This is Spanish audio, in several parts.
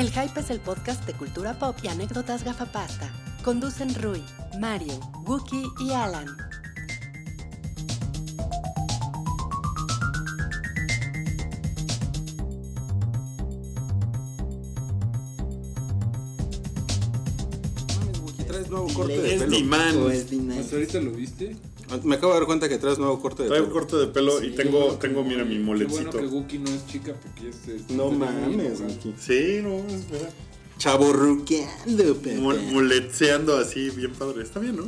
El Hype es el podcast de cultura pop y anécdotas gafapasta. Conducen Rui, Mario, Wookie y Alan. Traes nuevo corte de Es pelo. Diman. O es D9. ¿Hasta ahorita lo viste? Me acabo de dar cuenta que traes nuevo corte de Traigo pelo. corte de pelo y tengo, tengo mira, mi Qué molecito. bueno que Guki no es chica porque ya se... No mames, Wookie. Sí, no, es verdad. Chaborruqueando. Mol- Moletseando así, bien padre. Está bien, ¿no?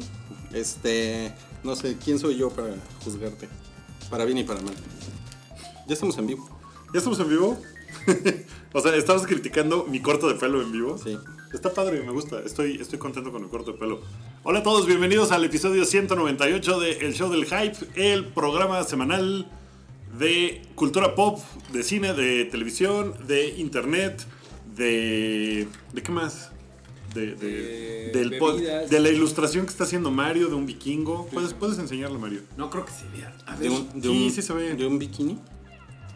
Este, no sé, ¿quién soy yo para juzgarte? Para bien y para mal. Ya estamos en vivo. ¿Ya estamos en vivo? o sea, ¿estabas criticando mi corte de pelo en vivo? Sí. Está padre, me gusta. Estoy, estoy contento con el corte de pelo. Hola a todos, bienvenidos al episodio 198 de El Show del Hype, el programa semanal de cultura pop, de cine, de televisión, de internet, de... ¿De qué más? De, de, De del pod- de la ilustración que está haciendo Mario, de un vikingo. ¿Puedes, puedes enseñarlo, Mario? No creo que se vea. A De ver. un, de Sí, un- sí se ve. De un bikini.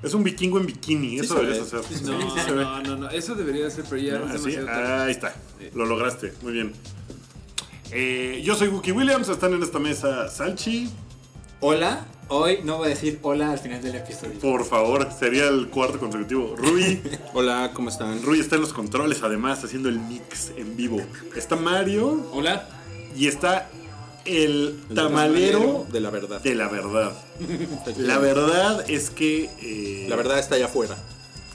Es un vikingo en bikini, Sí eso deberías ve. hacer. No, Sí, no, no, no, eso debería ser, pero ya ¿No? es demasiado tarde. ahí está. Lo lograste. Muy bien. Eh, yo soy Wookie Williams. Están en esta mesa Salchi. Hola, hoy no voy a decir hola al final del episodio. Por favor, sería el cuarto consecutivo. Rui. Hola, ¿cómo están? Rui está en los controles, además, haciendo el mix en vivo. Está Mario Hola. y está el El tamalero de la verdad. de la verdad. La verdad es que. eh, La verdad está allá afuera.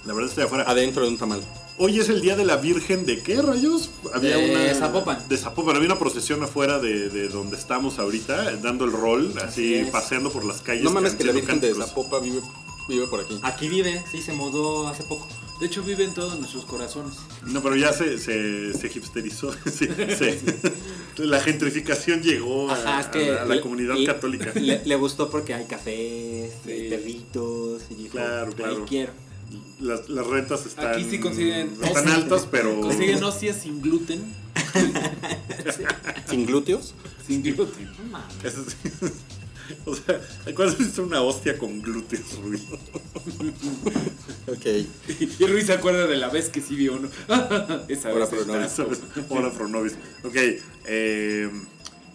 La verdad está de afuera. Adentro de un tamal. Hoy es el día de la Virgen de qué rayos? Había De una Zapopan. De Zapopan, había una procesión afuera de, de donde estamos ahorita, dando el rol, así paseando por las calles. No mames que la Virgen de cánticos. Zapopa vive, vive por aquí. Aquí vive, sí, se mudó hace poco. De hecho, vive en todos nuestros corazones. No, pero ya se, se, se hipsterizó. Sí, sí. La gentrificación llegó a, Ajá, es que a la le- comunidad y- católica. Le, le gustó porque hay cafés, Sí. perritos, y dijo, Claro, claro. ahí quiero. Las, las rentas están, Aquí sí consiguen- están altas, pero. Consiguen hostias sin gluten. Sin glúteos. Sin gluten. Sí. O sea, ¿cuál es una hostia con glúteos, Rui? Ok. Y Ruiz se acuerda de la vez que sí vio uno. Esa no. Eso es, Ahora Fronovis. Ok. eh,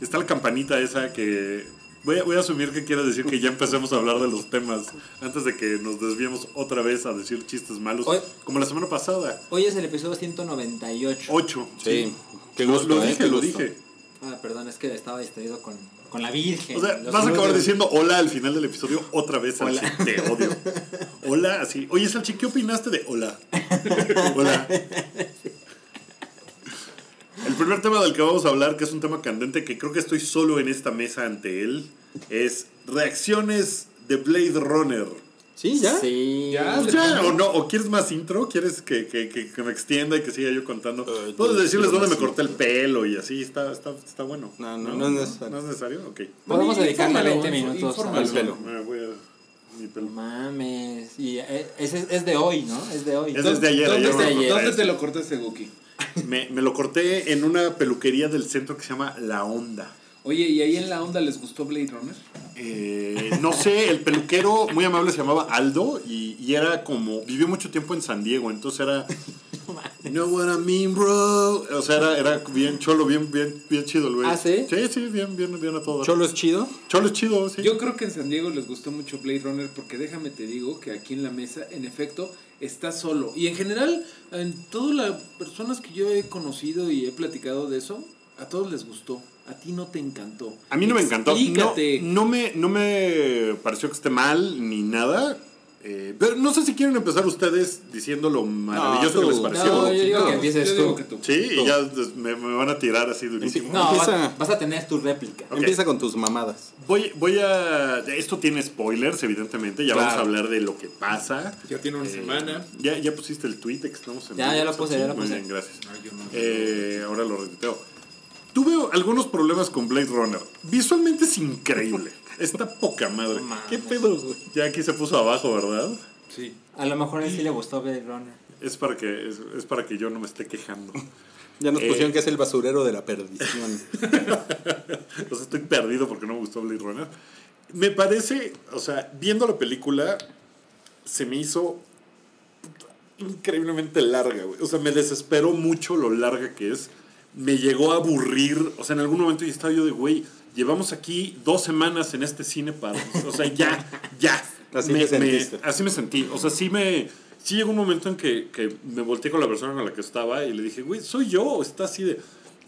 está la campanita esa que. Voy a, voy a asumir que quiere decir que ya empecemos a hablar de los temas antes de que nos desviemos otra vez a decir chistes malos, Hoy- como la semana pasada. Hoy es el episodio 198. 8. Sí. Qué Lo, gusto, lo ¿eh? dije, Qué lo dije. Ah, perdón, es que estaba distraído con, con la Virgen. O sea, Los vas a acabar diciendo hola al final del episodio otra vez. Hola. Te odio. Hola, así. Oye, Salchi, ¿qué opinaste de hola? Hola. El primer tema del que vamos a hablar, que es un tema candente, que creo que estoy solo en esta mesa ante él, es reacciones de Blade Runner. Sí, ya. Sí. Ya, Pues ya, o no, o quieres más intro, quieres que, que- que- que me extienda y que siga yo contando. Puedes yo decirles dónde me corté el pelo y así, está, está, está bueno. No, no, no es necesario. ¿No es necesario? Ok. Podemos dedicarle Infórmalo, 20 minutos al pelo. Me voy a- mi pelo. No mames. Y eh, es, es de hoy, ¿no? Es de hoy. Es desde ayer, ¿Dónde, ayer te, me lo ¿dónde corté. te lo cortaste, Guki? Me, me lo corté en una peluquería del centro que se llama La Onda. Oye, ¿y ahí en la onda les gustó Blade Runner? Eh, no sé, el peluquero muy amable se llamaba Aldo y, y era como, vivió mucho tiempo en San Diego, entonces era, you know what I mean, bro. O sea, era, era bien cholo, bien, bien, bien chido el güey. ¿Ah, sí? Sí, sí, bien, bien, bien a todo. Cholo es chido. Cholo es chido, sí. Yo creo que en San Diego les gustó mucho Blade Runner porque déjame te digo que aquí en la mesa, en efecto, está solo. Y en general, en todas las personas que yo he conocido y he platicado de eso, a todos les gustó. A ti no te encantó. A mí no me encantó. No, no, me, no me pareció que esté mal ni nada. Eh, pero no sé si quieren empezar ustedes diciendo lo maravilloso que les pareció. No, yo digo No, que empieces tú. digo que tú. Sí, y ya me, me van a tirar así durísimo. No, Empieza. vas, vas a tener tu réplica. Empieza con tus mamadas. Voy, voy a. Esto tiene spoilers, evidentemente. Ya Claro. vamos a hablar de lo que pasa. Ya tiene una Eh, semana. Ya, ya pusiste el tweet de que estamos en Ya, ya lo puse, ya lo Muy puse. bien, gracias. Ay, yo no. Eh, ahora lo retuiteo. Tuve algunos problemas con Blade Runner. Visualmente es increíble. Está poca madre. ¿Qué pedo, güey? Ya aquí se puso abajo, ¿verdad? Sí. A lo mejor a él sí le gustó Blade Runner. Es para que, es, es para que yo no me esté quejando. Ya nos Eh. pusieron que es el basurero de la perdición. o sea, estoy perdido porque no me gustó Blade Runner. Me parece, o sea, viendo la película, se me hizo increíblemente larga, güey. O sea, me desesperó mucho lo larga que es. Me llegó a aburrir. O sea, en algún momento ya estaba yo de, güey, llevamos aquí dos semanas en este cine para... O sea, ya, ya. Así me, me- así me sentí. O sea, sí me... Sí llegó un momento en que, que me volteé con la persona con la que estaba y le dije, güey, ¿soy yo está así de...?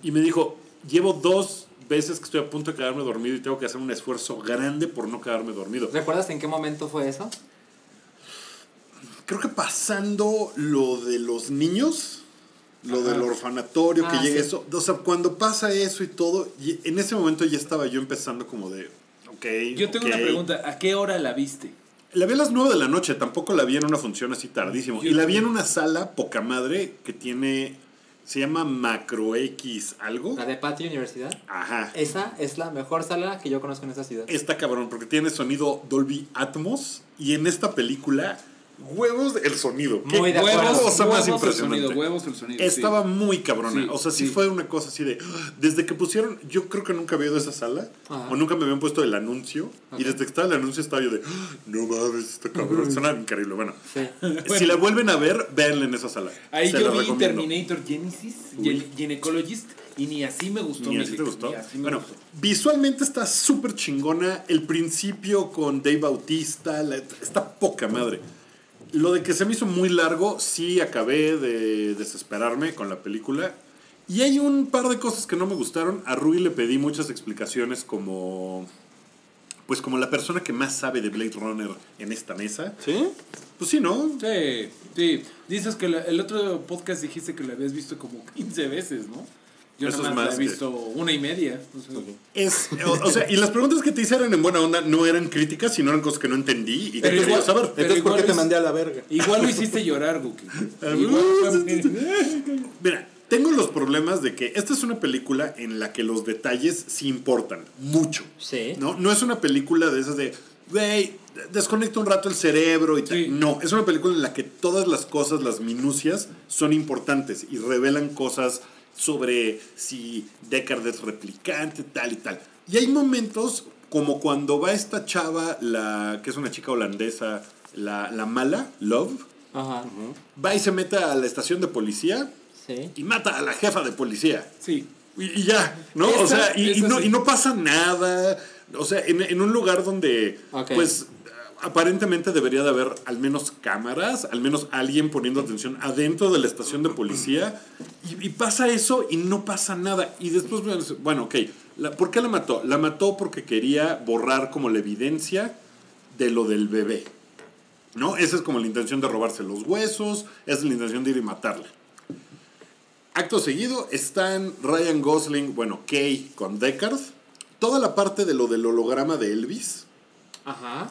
Y me dijo, llevo dos veces que estoy a punto de quedarme dormido y tengo que hacer un esfuerzo grande por no quedarme dormido. ¿Recuerdas en qué momento fue eso? Creo que pasando lo de los niños, lo Ajá. del orfanatorio, Ah, que llegue sí. eso. O sea, cuando pasa eso y todo, y en ese momento ya estaba yo empezando como de, ok. Yo tengo ok. una pregunta, ¿a qué hora la viste? La vi a las 9 de la noche, tampoco la vi en una función así tardísimo. Yo y la vi en una sala poca madre que tiene, se llama Macro X algo. La de Patio Universidad. Ajá. Esa es la mejor sala que yo conozco en esta ciudad. Está cabrón, porque tiene sonido Dolby Atmos. Y en esta película, huevos el sonido. Qué Muy de. Huevos, cosa más huevos el impresionante. sonido, huevos el sonido. Estaba sí. muy cabrona. Sí, o sea, sí, sí. fue una cosa así de. Desde que pusieron. Yo creo que nunca había ido a esa sala. Ajá. O nunca me habían puesto el anuncio. Y desde que estaba el anuncio estaba yo de. No mames, está cabrón. Suena increíble. Bueno, Sí. si la vuelven a ver, véanla en esa sala. Ahí Se yo vi recomiendo. Terminator Genesis, Uy. Gynecologist, y ni así me gustó. Ni así te gustó. así Bueno, gustó. visualmente está súper chingona. El principio con Dave Bautista la- está poca madre. Lo de que se me hizo muy largo, sí acabé de desesperarme con la película. Y hay un par de cosas que no me gustaron. A Rui le pedí muchas explicaciones como... Pues como la persona que más sabe de Blade Runner en esta mesa. ¿Sí? Pues sí, ¿no? Sí, sí. Dices que la- el otro podcast dijiste que lo habías visto como 15 veces, ¿no? Yo Eso es más la he que- visto una y media. o sea, Es, o, o sea, y las preguntas que te hice eran en buena onda, no eran críticas, sino eran cosas que no entendí y Pero igual- saber. Pero Entonces, ¿por qué te mandé a la verga? Igual lo hiciste llorar, Guki. Ah, fue- Mira, tengo los problemas de que esta es una película en la que los detalles sí importan mucho. Sí. ¿no? No es una película de esas de, güey, desconecta un rato el cerebro y tal. Sí. No, es una película en la que todas las cosas, las minucias, son importantes y revelan cosas sobre si Deckard es replicante, tal y tal. Y hay momentos como cuando va esta chava, la que es una chica holandesa, la, la mala, Love, Ajá. va y se mete a la estación de policía Sí. y mata a la jefa de policía. Sí. Y, y ya, ¿no? o sea, y, no, sí. y no pasa nada. O sea, en, en un lugar donde, Ok. pues, aparentemente debería de haber al menos cámaras, al menos alguien poniendo atención adentro de la estación de policía. Y, pasa eso y no pasa nada. Y después, bueno, ok, ¿por qué la mató? La mató porque quería borrar como la evidencia de lo del bebé. ¿No? Esa es como la intención de robarse los huesos, esa es la intención de ir y matarla. Acto seguido están Ryan Gosling, bueno, Kay con Deckard. Toda la parte de lo del holograma de Elvis. Ajá.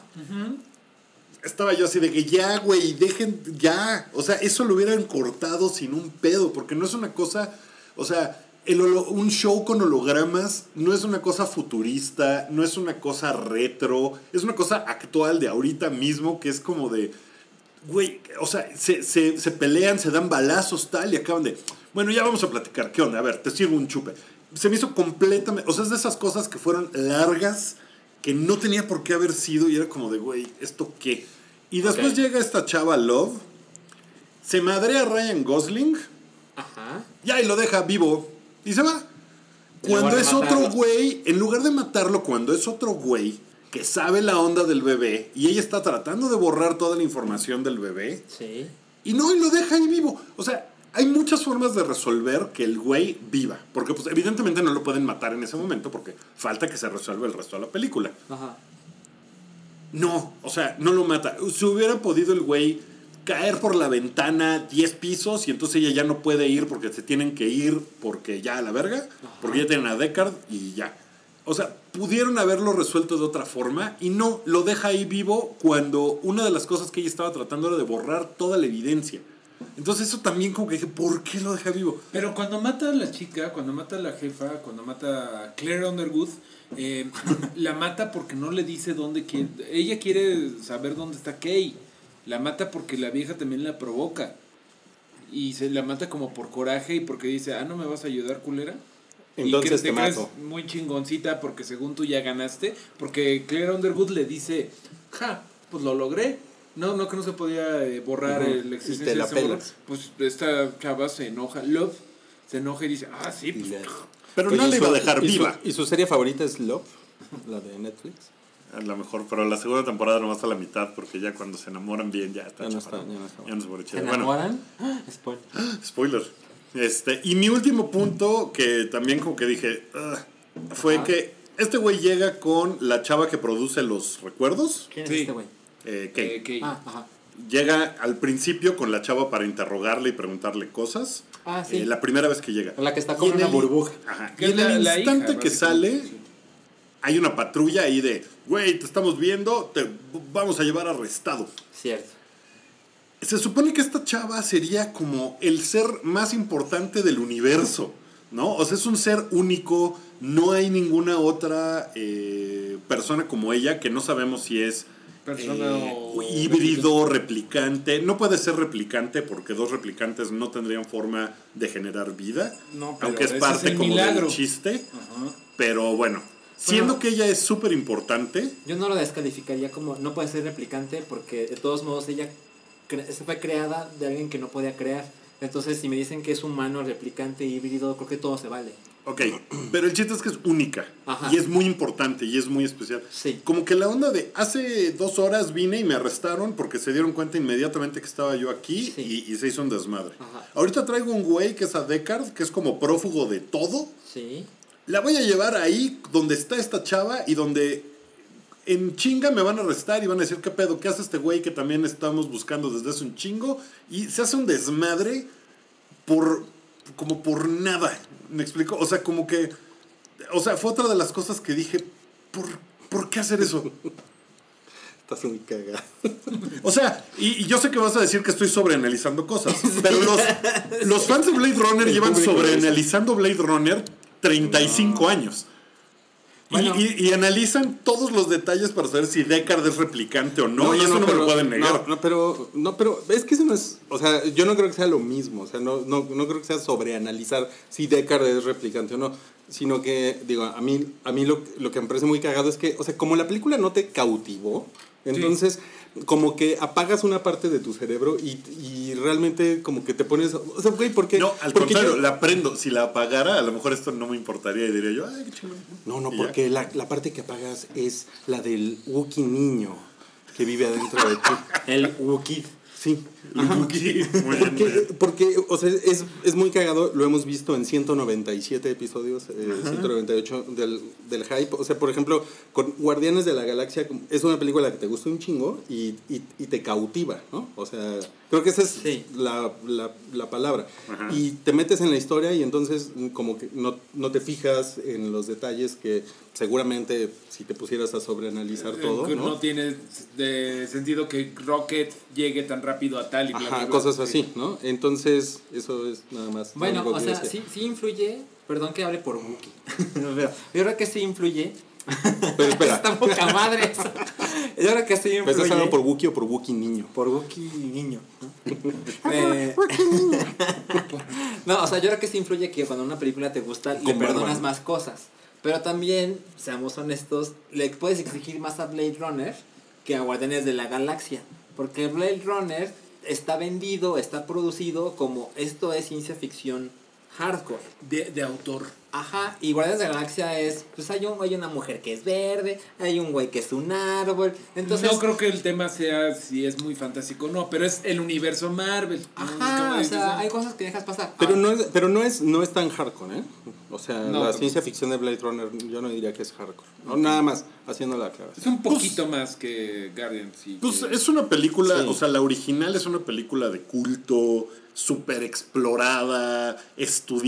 Estaba yo así de que ya, güey, dejen, ya. O sea, eso lo hubieran cortado sin un pedo, porque no es una cosa, o sea, el un show con hologramas no es una cosa futurista, no es una cosa retro, es una cosa actual de ahorita mismo que es como de, güey, o sea, se, se- se pelean, se dan balazos, tal, y acaban de, bueno, ya vamos a platicar, ¿qué onda? A ver, te sirvo un chupe. Se me hizo completamente, o sea, es de esas cosas que fueron largas, que no tenía por qué haber sido, y era como de, güey, ¿esto qué? Y después llega esta chava Love, se madrea a Ryan Gosling, Ajá. ya, y lo deja vivo, y se va. Cuando es otro güey, en lugar de matarlo, cuando es otro güey que sabe la onda del bebé, y ella está tratando de borrar toda la información del bebé, Sí. y no, y lo deja ahí vivo. O sea, hay muchas formas de resolver que el güey viva. Porque, pues, evidentemente no lo pueden matar en ese momento porque falta que se resuelva el resto de la película. Ajá. No, o sea, no lo mata. Si hubiera podido el güey caer por la ventana 10 pisos y entonces ella ya no puede ir porque se tienen que ir porque ya a la verga, porque ya tienen a Deckard y ya. O sea, pudieron haberlo resuelto de otra forma y no, lo deja ahí vivo cuando una de las cosas que ella estaba tratando era de borrar toda la evidencia. Entonces eso también como que dije, ¿por qué lo deja vivo? Pero cuando mata a la chica, cuando mata a la jefa, cuando mata a Claire Underwood, eh, la mata porque no le dice dónde quiere. Ella quiere saber dónde está Kay. La mata porque la vieja también la provoca. Y se la mata como por coraje y porque dice, ah, no me vas a ayudar, culera. Entonces y que te crees mato. muy chingoncita porque según tú ya ganaste. Porque Claire Underwood le dice, ja, pues lo logré. No, no, que no se podía eh, borrar el Y existencia te la de pelas. Pues esta chava se enoja, Love, se enoja y dice, ah, sí, pues, Pero Oye, no ¿y la iba a dejar y su- viva. ¿Y su serie favorita es Love? La de Netflix. A lo mejor, pero la segunda temporada nomás a la mitad, porque ya cuando se enamoran bien ya está. Ya no está, ya no está Ya no se pone ¿Se. Bueno, enamoran? ¡Ah! Spoiler. spoiler. Este, y mi último punto, que también como que dije, fue Ajá. que este güey llega con la chava que produce los recuerdos, ¿Quién Sí. es este güey? Eh, Kate. eh, que- Ah, ajá. Llega al principio con la chava para interrogarle y preguntarle cosas. Ah, sí. Eh, la primera vez que llega. La que está en una el- burbuja. Ajá. Y en la- el la hija, instante que sale, hay una patrulla ahí de, güey, te estamos viendo, te vamos a llevar arrestado. Cierto. Se supone que esta chava sería como el ser más importante del universo, ¿no? O sea, es un ser único, no hay ninguna otra eh, persona como ella que no sabemos si es Persona eh, o- híbrido, replicante. No puede ser replicante porque dos replicantes no tendrían forma de generar vida, No, pero aunque es parte como milagro. del chiste. Ajá. Pero bueno, siendo Bueno. que ella es súper importante, Yo no lo descalificaría como no puede ser replicante porque de todos modos ella cre- se fue creada de alguien que no podía crear. Entonces, si me dicen que es humano, replicante, híbrido, creo que todo se vale. Ok, pero el chiste es que es única Ajá. y es muy importante y es muy especial. Sí. Como que la onda de hace dos horas vine y me arrestaron porque se dieron cuenta inmediatamente que estaba yo aquí Sí. y, y se hizo un desmadre. Ajá. Ahorita traigo un güey que es a Deckard, que es como prófugo de todo. Sí. La voy a llevar ahí donde está esta chava y donde en chinga me van a arrestar y van a decir, ¿qué pedo? ¿Qué hace este güey que también estamos buscando desde hace un chingo? Y se hace un desmadre por, como por nada. ¿Me explico? O sea, como que, o sea, fue otra de las cosas que dije, ¿por, ¿por qué hacer eso? Estás muy cagado. O sea, y, y yo sé que vas a decir que estoy sobreanalizando cosas, pero los, los fans de Blade Runner llevan sobreanalizando Blade Runner 35 años. Y- Bueno. y, y analizan todos los detalles para saber si Deckard es replicante o no, y eso no, me lo pueden negar. No, no, pero, no, pero es que eso no es. O sea, yo no creo que sea lo mismo. O sea, no, no, no creo que sea sobreanalizar si Deckard es replicante o no. Sino que, digo, a mí, a mí lo, lo que me parece muy cagado es que, o sea, como la película no te cautivó, entonces como que apagas una parte de tu cerebro y, y realmente como que te pones. O sea, güey, ¿por qué? No, al porque contrario, yo- la aprendo. Si la apagara, a lo mejor esto no me importaría y diría yo, ay, qué chingón. No, no, porque la, la parte que apagas es la del Wookiee niño que vive adentro de ti. El Wookiee. Sí. Porque, porque, o sea, es, es muy cagado, lo hemos visto en 197 episodios, eh, 198 del, del hype. O sea, por ejemplo, con Guardianes de la Galaxia es una película que te gusta un chingo y, y, y te cautiva, ¿no? O sea, creo que esa es Sí. la, la, la palabra. Ajá. Y te metes en la historia y entonces mm, como que no, no te fijas en los detalles que seguramente si te pusieras a sobreanalizar todo, Eh, no, ¿no? tiene de sentido que Rocket llegue tan rápido a tal y bla, bla, Ajá, bla. cosas Sí. así, ¿no? Entonces, eso es nada más. Bueno, o sea, sí, sí influye. Perdón que hable por Wookiee. Pero yo creo que sí influye. Pero espera, Está poca madre eso. Yo creo que sí ¿me influye. estás hablando por Wookiee o por Wookiee niño? Por Wookiee niño. ¿no? Eh, no, o sea, yo creo que sí influye que cuando una película te gusta, le Con perdonas barba. más cosas. Pero también, seamos honestos, le puedes exigir más a Blade Runner que a Guardianes de la Galaxia. Porque Blade Runner está vendido, está producido como esto es ciencia ficción hardcore. De, de autor. Ajá, y Guardianes de la Galaxia es, pues hay, un, hay una mujer que es verde, hay un güey que es un árbol. Entonces, no creo que el tema sea si es muy fantástico o no, pero es el universo Marvel. Ajá, o dices, sea, ¿no? hay cosas que dejas pasar. Pero Ah, no es, pero no es, no es tan hardcore, ¿eh? O sea, No, la ciencia ficción de Blade Runner yo no diría que es hardcore. No, nada más, haciendo la Es aclaración. un poquito más que Guardians. y Pues que- es una película, Sí. o sea, la original es una película de culto, súper explorada,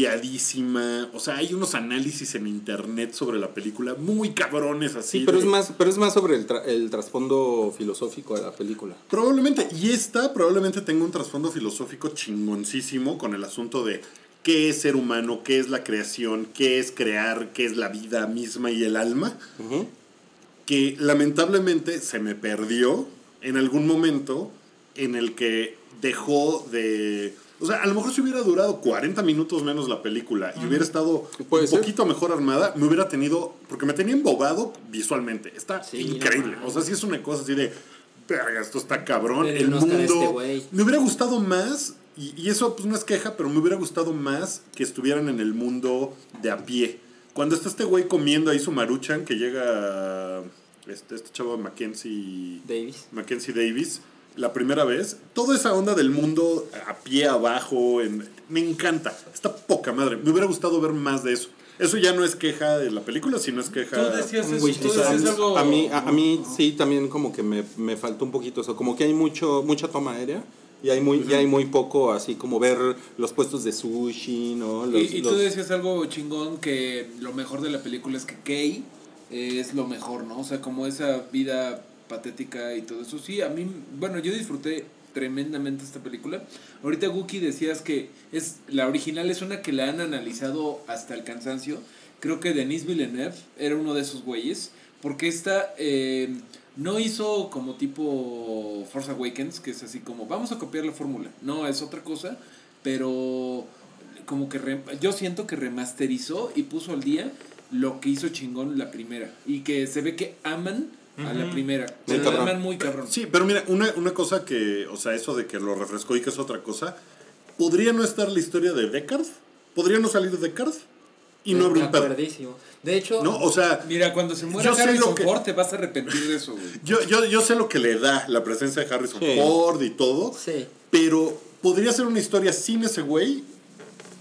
estudiadísima. O sea, hay unos análisis en internet sobre la película muy cabrones así. Sí, pero de- es más, pero es más sobre el, tra- el trasfondo filosófico de la película. Probablemente, y esta probablemente tenga un trasfondo filosófico chingoncísimo con el asunto de qué es ser humano, qué es la creación, qué es crear, qué es la vida misma y el alma. que lamentablemente se me perdió en algún momento en el que dejó de... O sea, a lo mejor si hubiera durado 40 minutos menos la película y hubiera estado un ser. poquito mejor armada, me hubiera tenido... Porque me tenía embobado visualmente. Está Sí, increíble. no o sea, sí es una cosa así de... verga, esto está cabrón. El mundo. este güey. me hubiera gustado más, y, y eso pues no es queja, pero me hubiera gustado más que estuvieran en el mundo de a pie. Cuando está este güey comiendo ahí su maruchan, que llega este, este chavo Mackenzie. Davis. Mackenzie Davis, la primera vez, toda esa onda del mundo a pie abajo, en- me encanta. Está poca madre. Me hubiera gustado ver más de eso. Eso ya no es queja de la película, sino es queja. Tú decías Un eso, wish tú decías algo... A mí, a, a mí sí, también como que me, me faltó un poquito eso. Como que hay mucho, mucha toma aérea. Y hay, muy, y hay muy poco así como ver los puestos de sushi, ¿no? Los, y, y tú decías algo chingón que lo mejor de la película es que Kay es lo mejor, ¿no? O sea, como esa vida patética y todo eso. Sí, a mí, bueno, yo disfruté tremendamente esta película. Ahorita Guki decías que es la original es una que la han analizado hasta el cansancio. Creo que Denis Villeneuve era uno de esos güeyes, porque esta eh, no hizo como tipo Force Awakens, que es así como vamos a copiar la fórmula. No, es otra cosa, pero como que yo siento que remasterizó y puso al día lo que hizo chingón la primera y que se ve que aman a la primera. Muy cabrón. muy cabrón. Sí, pero mira, una, una cosa que, o sea, eso de que lo refrescó y que es otra cosa, ¿podría no estar la historia de Deckard? ¿Podría no salir de Deckard? Y no haber De un pedo. De hecho, ¿No? O sea, Mira, cuando se muera Yo sé Harrison lo que- Ford te vas a arrepentir de eso, güey. yo, yo, yo sé lo que le da la presencia de Harrison Sí. Ford y todo, sí. pero podría ser una historia sin ese güey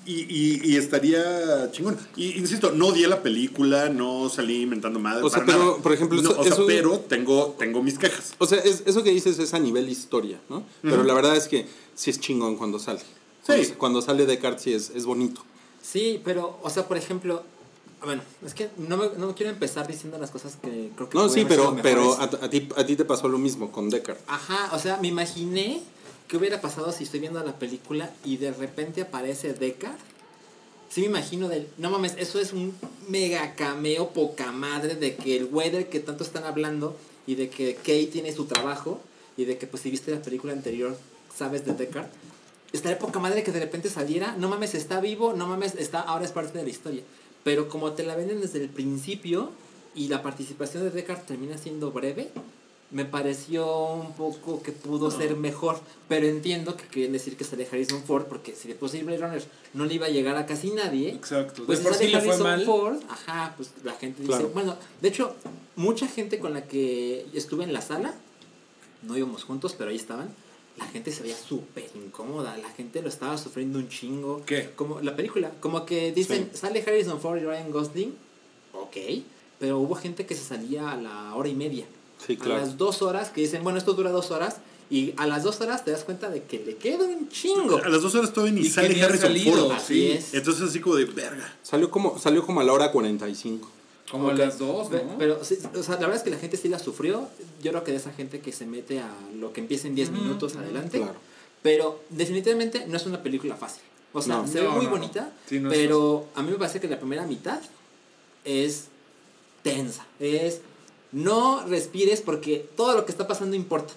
y, y, y estaría chingón. Y insisto, no odié la película, no salí inventando madre. O sea, para pero, nada. por ejemplo, No, eso- o sea, eso- pero tengo, tengo mis quejas. O sea, es- eso que dices es a nivel historia, ¿no? Pero la verdad es que sí es chingón cuando sale. Cuando, Sí. cuando sale Descartes sí es, es bonito. Sí, pero, o sea, por ejemplo, bueno, es que no me, no quiero empezar diciendo las cosas que creo que No, sí, pero, pero a, a ti, a ti te pasó lo mismo con Descartes. Ajá, o sea, me imaginé qué hubiera pasado si estoy viendo la película y de repente aparece Deckard. Sí me imagino del, no mames, eso es un mega cameo poca madre de que el güey del que tanto están hablando y de que Kay tiene su trabajo y de que pues si viste la película anterior sabes de Deckard. Estaría poca madre que de repente saliera, no mames, está vivo, no mames, está, ahora es parte de la historia. Pero como te la venden desde el principio y la participación de Deckard termina siendo breve, me pareció un poco que pudo ser mejor, pero entiendo que quieren decir que sale Harrison Ford, porque si de Blade Runner no le iba a llegar a casi nadie, Exacto. pues de si por sale sí le fue Harrison mal. Ford, ajá, pues la gente dice, Claro. bueno, de hecho, mucha gente con la que estuve en la sala, no íbamos juntos, pero ahí estaban, la gente se veía súper incómoda, la gente lo estaba sufriendo un chingo. ¿Qué? Como la película, como que dicen, sale Harrison Ford y Ryan Gosling, ok, pero hubo gente que se salía a la hora y media. Sí, A las dos horas, que dicen, bueno, esto dura dos horas, y a las dos horas te das cuenta de que le queda un chingo. A las dos horas todavía ni Y sale Harrison salido, Ford. así es. Entonces así como de verga. Salió como, salió como a la hora 45. Como a las dos, ¿no? Pero, sí, o sea, la verdad es que la gente sí la sufrió. Yo creo que de esa gente que se mete a lo que empieza en 10 Ujú, minutos adelante. Claro. Pero definitivamente no es una película fácil. O sea, No. se ve No, muy no, no. bonita, Sí, no es pero a mí me parece que la primera mitad es tensa. Es no respires porque todo lo que está pasando importa.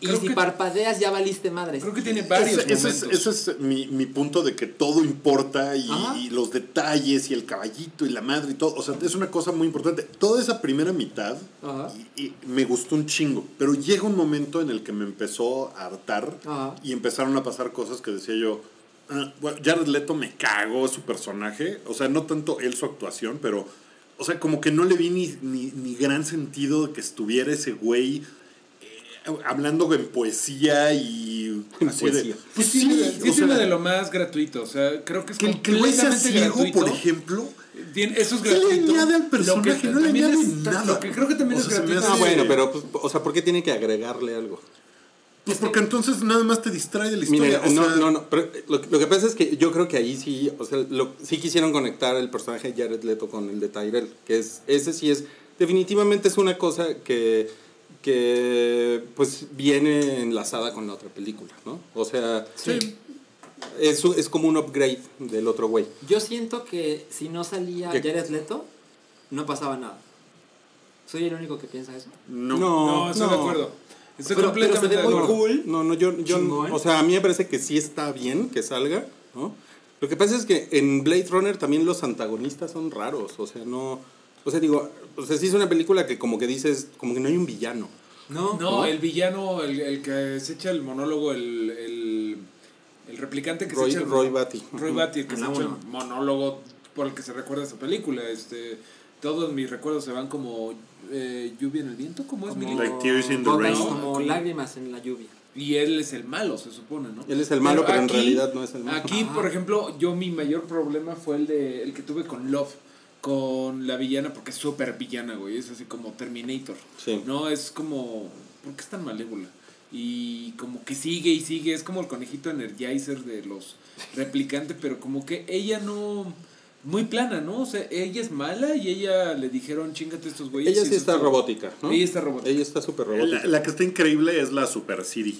Y Creo si que- parpadeas ya valiste madres. Creo que tiene varios Ese, ese es, momentos. ese es mi, mi punto de que todo importa y, los detalles y el caballito y la madre y todo. O sea, es una cosa muy importante. Toda esa primera mitad Ajá. y, y me gustó un chingo. Pero llega un momento en el que me empezó a hartar Ajá. y empezaron a pasar cosas que decía yo. "Ah, bueno, Jared Leto me cagó su personaje. O sea, no tanto él su actuación, pero. O sea, como que no le vi ni, ni, ni gran sentido de que estuviera ese güey eh, hablando en poesía y. En así de- poesía. pues sí, sí, sí o sea, tiene de lo más gratuito. O sea, creo que es que el, que el güey sea completamente ciego, gratuito. por ejemplo. Tiene- eso es ¿Qué le gratuito. añade al Lo personaje? que No le añade es- nada. Lo que creo que también O es sea, se me gratuito. Ah, bueno, pero, pues, o sea, ¿por qué tiene que agregarle algo? Pues porque entonces nada más te distrae de la historia. Miren, o no, sea, no, no, pero lo, lo que pasa es que yo creo que ahí sí, o sea, lo- sí quisieron conectar el personaje de Jared Leto con el de Tyrell, que es, ese sí es, definitivamente es una cosa que, que pues viene enlazada con la otra película, ¿no? O sea, Sí. es, es como un upgrade del otro güey. Yo siento que si no salía ¿Qué? Jared Leto, no pasaba nada. ¿Soy el único que piensa eso? No. No, estoy de acuerdo. Estoy Pero- pero se ve muy acuerdo. cool. No, no, yo, yo o sea, a mí me parece que sí está bien que salga, ¿no? Lo que pasa es que en Blade Runner también los antagonistas son raros, o sea, no, o sea, digo, o sea, sí es una película que como que dices, como que no hay un villano. No, No, el villano, el, el que se echa el monólogo, el, el, el replicante que Roy- se echa el Roy Batty. Roy Batty, el que se la echa el monólogo por el que se recuerda esa película. Este, todos mis recuerdos se van como eh, lluvia en el viento, ¿cómo es como, Like tears in the rain. como lágrimas en la lluvia. Y él es el malo, se supone, ¿no? Él es el malo, pero en realidad no es el malo. Aquí, por ejemplo, yo mi mayor problema fue el de el que tuve con Love, con la villana, porque es súper villana, güey. Es así como Terminator. Sí. No, es como. ¿Por qué es tan malévola? Y como que sigue y sigue. Es como el conejito Energizer de los replicantes, pero como que ella no. Muy plana, ¿no? O sea, ella es mala y ella le dijeron, chingate estos güeyes. Ella sí está es todo". robótica, ¿no? Ella está robótica. Ella está súper robótica. La, la que está increíble es la Super City.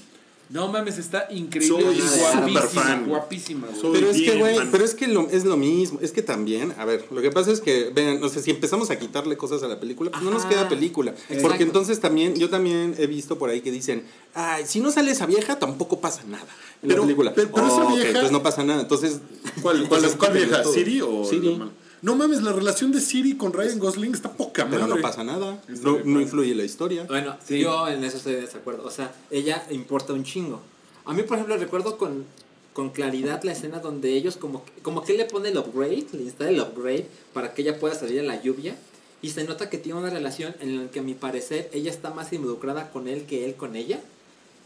No mames, está increíble. Soy y guapísima, guapísima, güey. Pero es que, güey, pero es que lo, es lo mismo. Es que también, a ver, lo que pasa es que, vean, no sé, si empezamos a quitarle cosas a la película, pues no nos Ajá, queda película. exacto. Porque entonces también, yo también he visto por ahí que dicen, ay, si no sale esa vieja, tampoco pasa nada en Pero- la película. pero- pero esa Oh, ok, vieja- entonces no pasa nada. Entonces, ¿Cuál, cuál, entonces cuál vieja? ¿Siri o Siri. No mames, la relación de Siri con Ryan Gosling está poca madre. Pero no pasa nada. No, no influye la historia. Bueno, Sí. yo en eso estoy de desacuerdo. O sea, ella importa un chingo. A mí, por ejemplo, recuerdo con, con claridad la escena donde ellos como, que- como que le pone el upgrade, le instala el upgrade para que ella pueda salir a la lluvia. Y se nota que tiene una relación en la que a mi parecer ella está más involucrada con él que él con ella.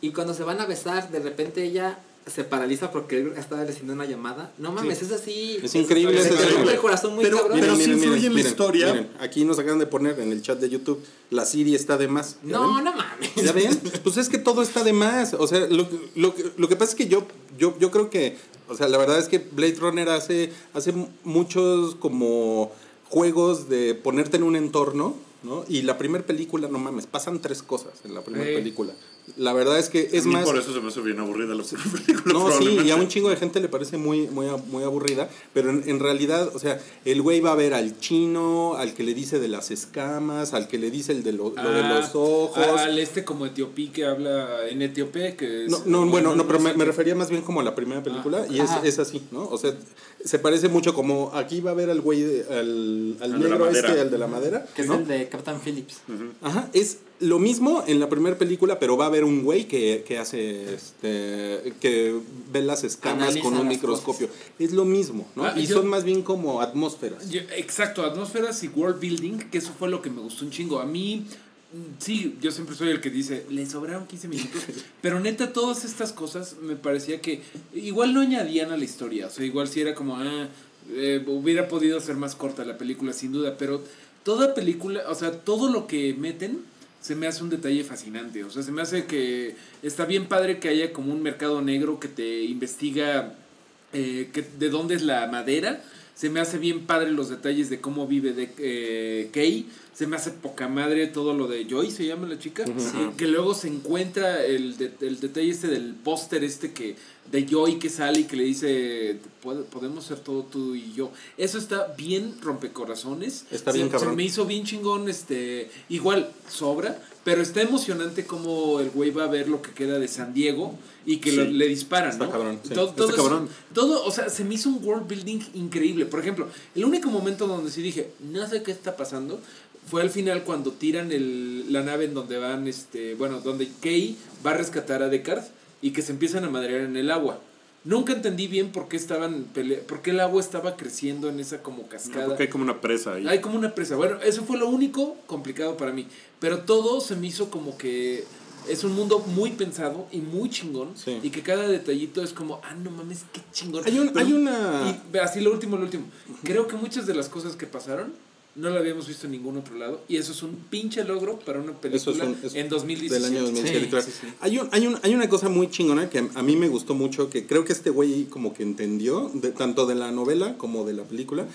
Y cuando se van a besar, de repente ella se paraliza porque él está recibiendo una llamada. No mames, Sí. es así. Es increíble rompe el corazón muy Pero- cabrón. pero sí influye en la historia. miren, aquí nos acaban de poner en el chat de YouTube, la Siri está de más. ¿Ya no, ven? no mames. ¿Ya ven? Pues es que todo está de más. O sea, lo, que- lo, que- lo que pasa es que yo, yo, yo creo que, o sea, la verdad es que Blade Runner hace, hace muchos como juegos de ponerte en un entorno, ¿no? Y la primera película, no mames, pasan tres cosas en la primera Sí. película. La verdad es que es A mí más... por eso se me hace bien aburrida la película. No, sí, y a un chingo de gente le parece muy, muy, muy aburrida, pero en, en realidad, o sea, el güey va a ver al chino, al que le dice de las escamas, al que le dice el de lo, lo de Ah, los ojos. a- Al este como etiopí que habla en etíope, que es- No, no, bueno, no, pero me, refería más bien como a la primera película y es, es así, ¿no? O sea, se parece mucho como aquí va a ver al güey, de- al, al Al negro este, al de la madera, Que es el de Captain Phillips. Ajá, es lo mismo en la primera película, pero va a haber un güey que, que hace, este, que ve las escamas Analiza con un microscopio. Es lo mismo, ¿no? Ah, y yo- son más bien como atmósferas. Yo- exacto, atmósferas y world building, que eso fue lo que me gustó un chingo. A mí, mm, sí, yo siempre soy el que dice, le sobraron 15 minutos, pero neta, todas estas cosas me parecía que igual no añadían a la historia. O sea, igual si era como, ah, eh, hubiera podido ser más corta la película, sin duda, pero toda película, o sea, todo lo que meten se me hace un detalle fascinante. O sea, se me hace que está bien padre que haya como un mercado negro que te investiga eh, que, de dónde es la madera. Se me hace bien padre los detalles de cómo vive de, eh. Se me hace poca madre todo lo de Joy, se llama la chica. Sí, Que luego se encuentra el, de- el detalle este del póster este que de Joy que sale y que le dice, "Pod- podemos ser todo tú y yo. Eso está bien rompecorazones. Está Se- bien se cabrón. me hizo bien chingón, este, igual sobra, pero está emocionante como el güey va a ver lo que queda de San Diego y que Sí. lo- le disparan, Está ¿no? cabrón, sí. Todo, Está todo, cabrón. todo, o sea, se me hizo un world building increíble. Por ejemplo, el único momento donde sí dije, no sé qué está pasando, fue al final cuando tiran el, la nave en donde van, este, bueno, donde Kay va a rescatar a Deckard y que se empiezan a madrear en el agua. Nunca entendí bien por qué estaban pele- por qué el agua estaba creciendo en esa como cascada. Porque hay como una presa ahí. Hay como una presa. Bueno, eso fue lo único complicado para mí. Pero todo se me hizo como que es un mundo muy pensado y muy chingón. Sí. Y que cada detallito es como, ah, no mames, qué chingón. Hay, un- Pero- hay una... Y así lo último, lo último. Creo que muchas de las cosas que pasaron no la habíamos visto en ningún otro lado. Y eso es un pinche logro para una Eso película es un- es en 2017. Del año 2017, Sí, claro. sí, sí. Hay, un- hay, un- hay una cosa muy chingona que a mí me gustó mucho, que creo que este güey como que entendió, de, tanto de la novela como de la película,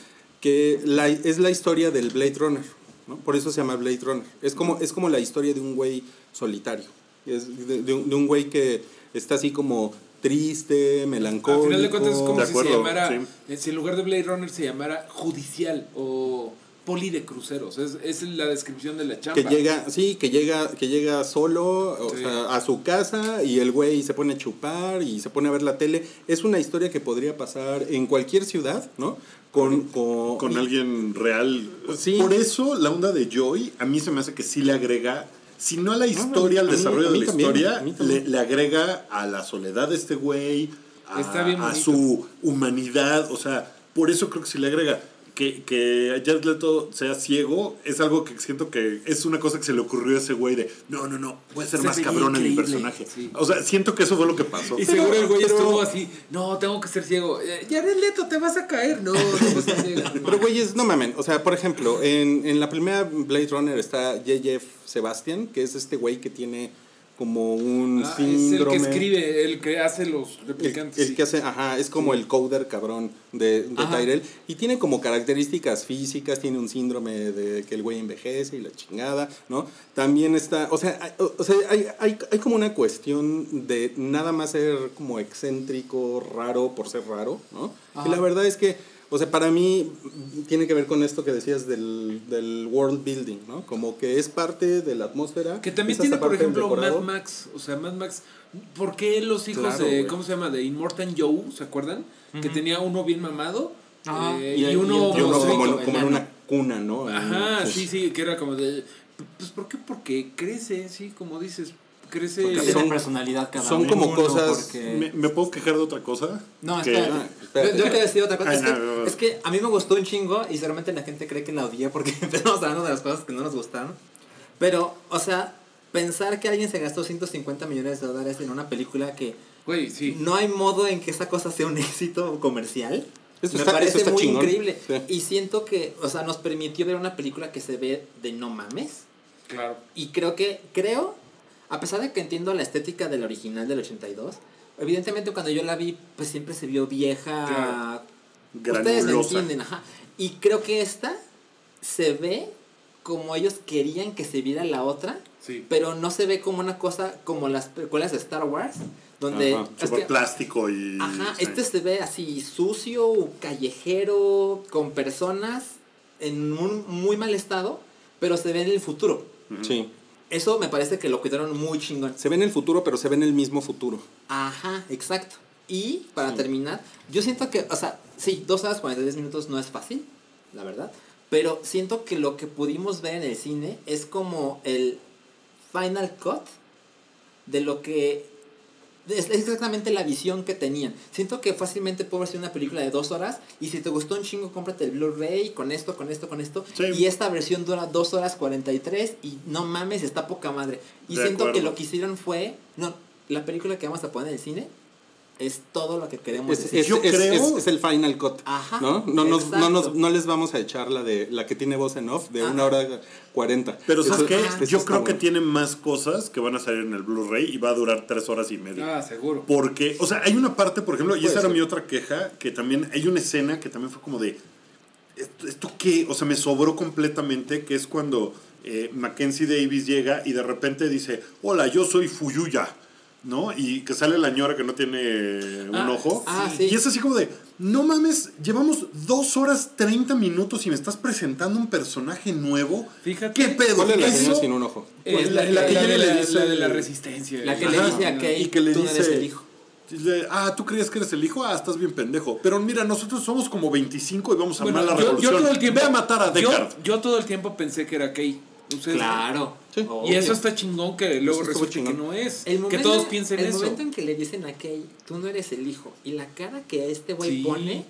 que la, es la historia del Blade Runner. ¿no? Por eso se llama Blade Runner. Es como, es como la historia de un güey solitario. Es de, de un, de un güey que está así como triste, melancólico. Al final de cuentas es como De si acuerdo, se llamara, sí. eh, si en lugar de Blade Runner se llamara judicial o poli de cruceros. Es, es la descripción de la chamba. Que llega, sí, que llega, que llega solo, o Sí. sea, a su casa y el güey se pone a chupar y se pone a ver la tele. Es una historia que podría pasar en cualquier ciudad, ¿no? Con, con, con y- alguien real. Sí. Por eso la onda de Joy a mí se me hace que sí le agrega si no a la historia, al desarrollo mí de la también, historia, le, agrega a la soledad de este güey, a, Está bien a su humanidad, o sea, por eso creo que si le agrega. Que, que Jared Leto sea ciego es algo que siento que es una cosa que se le ocurrió a ese güey de no, no, no, voy a ser Se más cabrón en mi personaje. sí. O sea, siento que eso fue lo que pasó. Y Pero- seguro el güey pero- estuvo así, no, tengo que ser ciego. Eh, Jared Leto, te vas a caer. No, no vas a ser ciego. Pero güeyes, no mamen. O sea, por ejemplo, en, en la primera Blade Runner está J.F. Sebastian, que es este güey que tiene como un Ah, es el síndrome. que escribe, el que hace los replicantes. el que hace, ajá, es como el coder cabrón de, de. Tyrell. Y tiene como características físicas, tiene un síndrome de que el güey envejece y la chingada, ¿no? También está, o sea, hay, o- o sea, hay, hay, hay como una cuestión de nada más ser como excéntrico, raro por ser raro, ¿no? Ajá. Y la verdad es que, o sea, para mí tiene que ver con esto que decías del, del world building, ¿no? Como que es parte de la atmósfera. Que también tiene, por ejemplo. Mad Max. O sea, Mad Max. ¿Por qué los hijos Claro, de. ¿Cómo se llama? De Immortan Joe, ¿se acuerdan? Que tenía uno bien mamado. Ajá. eh, Y uno. y uno como, en- como en una cuna, ¿no? Ajá, sí, sí, que era como de. Pues, ¿por qué? Porque crece, sí, como dices. Crece. Porque son- personalidad cada son como uno, cosas- porque- ¿Me, me puedo quejar de otra cosa? No, Que- espérate. Espérate. Yo, yo quería decir otra cosa. Ay, es, no, que, no, no. es que a mí me gustó un chingo y seguramente la gente cree que la odié porque empezamos hablando de las cosas que no nos gustaron. Pero, o sea, pensar que alguien se gastó 150 millones de dólares en una película que Güey, sí. no hay modo en que esa cosa sea un éxito comercial. Eso me está- parece eso está muy chingón. increíble. Sí. Y siento que, o sea, nos permitió ver una película que se ve de no mames. Claro. Y creo que, creo, a pesar de que entiendo la estética del original del 82, evidentemente cuando yo la vi, pues siempre se vio vieja. Ustedes me entienden, ajá. Y creo que esta se ve como ellos querían que se viera la otra, Sí. pero no se ve como una cosa como las películas de Star Wars, donde... Ajá, es Súper que- plástico y. Ajá, sí. este se ve así sucio, callejero, con personas en un muy mal estado, pero se ve en el futuro. Sí. Eso me parece que lo cuidaron muy chingón. Se ve en el futuro, pero se ve en el mismo futuro. Ajá, exacto. Y para terminar, yo siento que, o sea, sí, 2 horas 43 minutos no es fácil, la verdad. Pero siento que lo que pudimos ver en el cine es como el final cut de lo que. Es exactamente la visión que tenían. Siento que fácilmente puede ser una película de dos horas y si te gustó un chingo, cómprate el Blu-ray con esto, con esto, con esto. Sí. Y esta versión dura 2 horas 43 y no mames, está poca madre. Y De siento que lo que hicieron fue. No, la película que vamos a poner en el cine es todo lo que queremos Es, decir. es- Yo es- creo- es- es el final cut. Ajá, ¿no? No, nos- no, nos- no les vamos a echar la de la que tiene voz en off de Ajá. una hora cuarenta. Pero ¿sabes Eso- qué? eso Yo creo que tiene más cosas que van a salir en el Blu-ray y va a durar tres horas y media. Ah, seguro. Porque, o sea, hay una parte, por ejemplo, y esa era mi otra queja, que también hay una escena que también fue como de, ¿esto, esto qué? O sea, me sobró completamente, que es cuando eh, Mackenzie Davis llega y de repente dice, hola, yo soy Fuyuya, ¿no? Y que sale la ñora que no tiene un Ah, ojo. ah, sí. Y es así como de, no mames, llevamos dos horas 30 minutos y me estás presentando un personaje nuevo. Fíjate. ¿Qué pedo? ¿Cuál es la señora sin un ojo? Eh, Pues la, la- la la que le dice- la de la resistencia. La que Ajá. le dice a Kate, y que le tú no eres dice- el hijo. Ah, ¿tú creías que eres el hijo? Ah, estás bien pendejo. Pero mira, nosotros somos como 25 y vamos a Bueno, armar la yo, revolución. yo todo el tiempo. Ve a matar a yo- Deckard. Yo, todo el tiempo pensé que era Kay. Ustedes- Claro. Sí. Y eso está chingón que luego Eso que no es. El que momento- todos piensen el eso. momento en que le dicen a Kay, tú no eres el hijo, y la cara que este güey Sí. pone,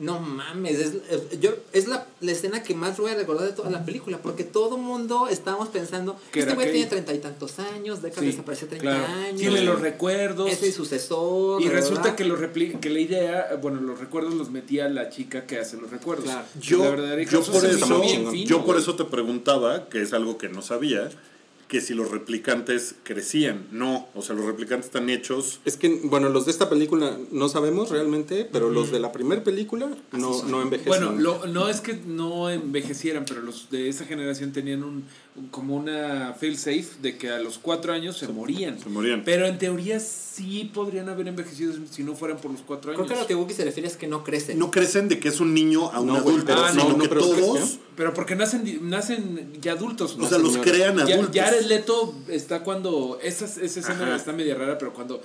no mames, es, es- yo, es la, la escena que más voy a recordar de toda la película, porque todo mundo estábamos pensando, Que este güey tiene treinta y tantos años, Deckard Sí, desapareció treinta claro. años, Tiene los recuerdos. es el sucesor, Y resulta que, los repli- que la idea, bueno, los recuerdos los metía la chica que hace los recuerdos. Claro. Yo, La yo Eso por eso, hizo bien fino, yo por eso te preguntaba, que es algo que no sabía, que si los replicantes crecían. No, o sea, los replicantes están hechos. Es que, bueno, los de esta película no sabemos realmente, pero los de la primera película no, no envejecen. Bueno, lo- no es que no envejecieran, pero los de esa generación tenían un- como una fail safe de que a los cuatro años se, morían. Se morían. Pero en teoría sí podrían haber envejecido si no fueran por los cuatro años. Creo que lo que Wookie se refiere es que no crecen. No crecen de que es un niño a un No, adulto, pero- Ah, sino no, que no, pero que todos, sí. Pero porque nacen, nacen ya adultos. o sea, los señora. crean Ya, adultos. Jared Leto está cuando. Esa, esa escena Ajá. está media rara, pero cuando.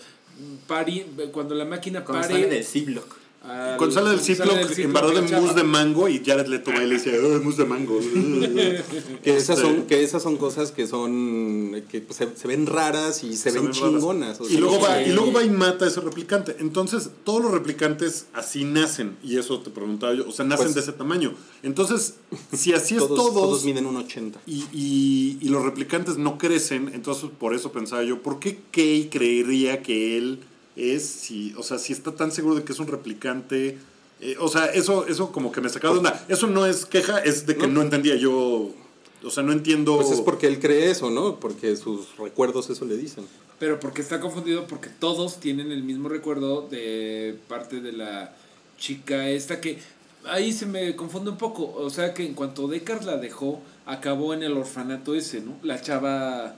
Pari, cuando la máquina Cuando pare. sale del C-Block. Al- Cuando sale del Ziploc en chava. mousse de mango y Jared Leto va y le dice, "Oh, mousse de mango. Que esas, Este, son, que esas son cosas que son que se, se ven raras y se, ven, chingonas. o Y sea, luego, va, y luego va y mata a ese replicante. Entonces, todos los replicantes así nacen. Y eso te preguntaba yo. O sea, nacen Pues- de ese tamaño. Entonces, si así es todos, todos, todos miden un 80. y, y- y los replicantes no crecen, entonces por eso pensaba yo, ¿por qué Kay creería que él es, si, o sea, si está tan seguro de que es un replicante? Eh, o sea, eso, eso como que me sacaba de onda. Eso no es queja, es de que no, entendía yo. O sea, no entiendo. Pues es porque él cree eso, ¿no? Porque sus recuerdos eso le dicen. Pero porque está confundido porque todos tienen el mismo recuerdo de parte de la chica esta que ahí se me confunde un poco. O sea que en cuanto Deckard la dejó, acabó en el orfanato ese, ¿no? La chava,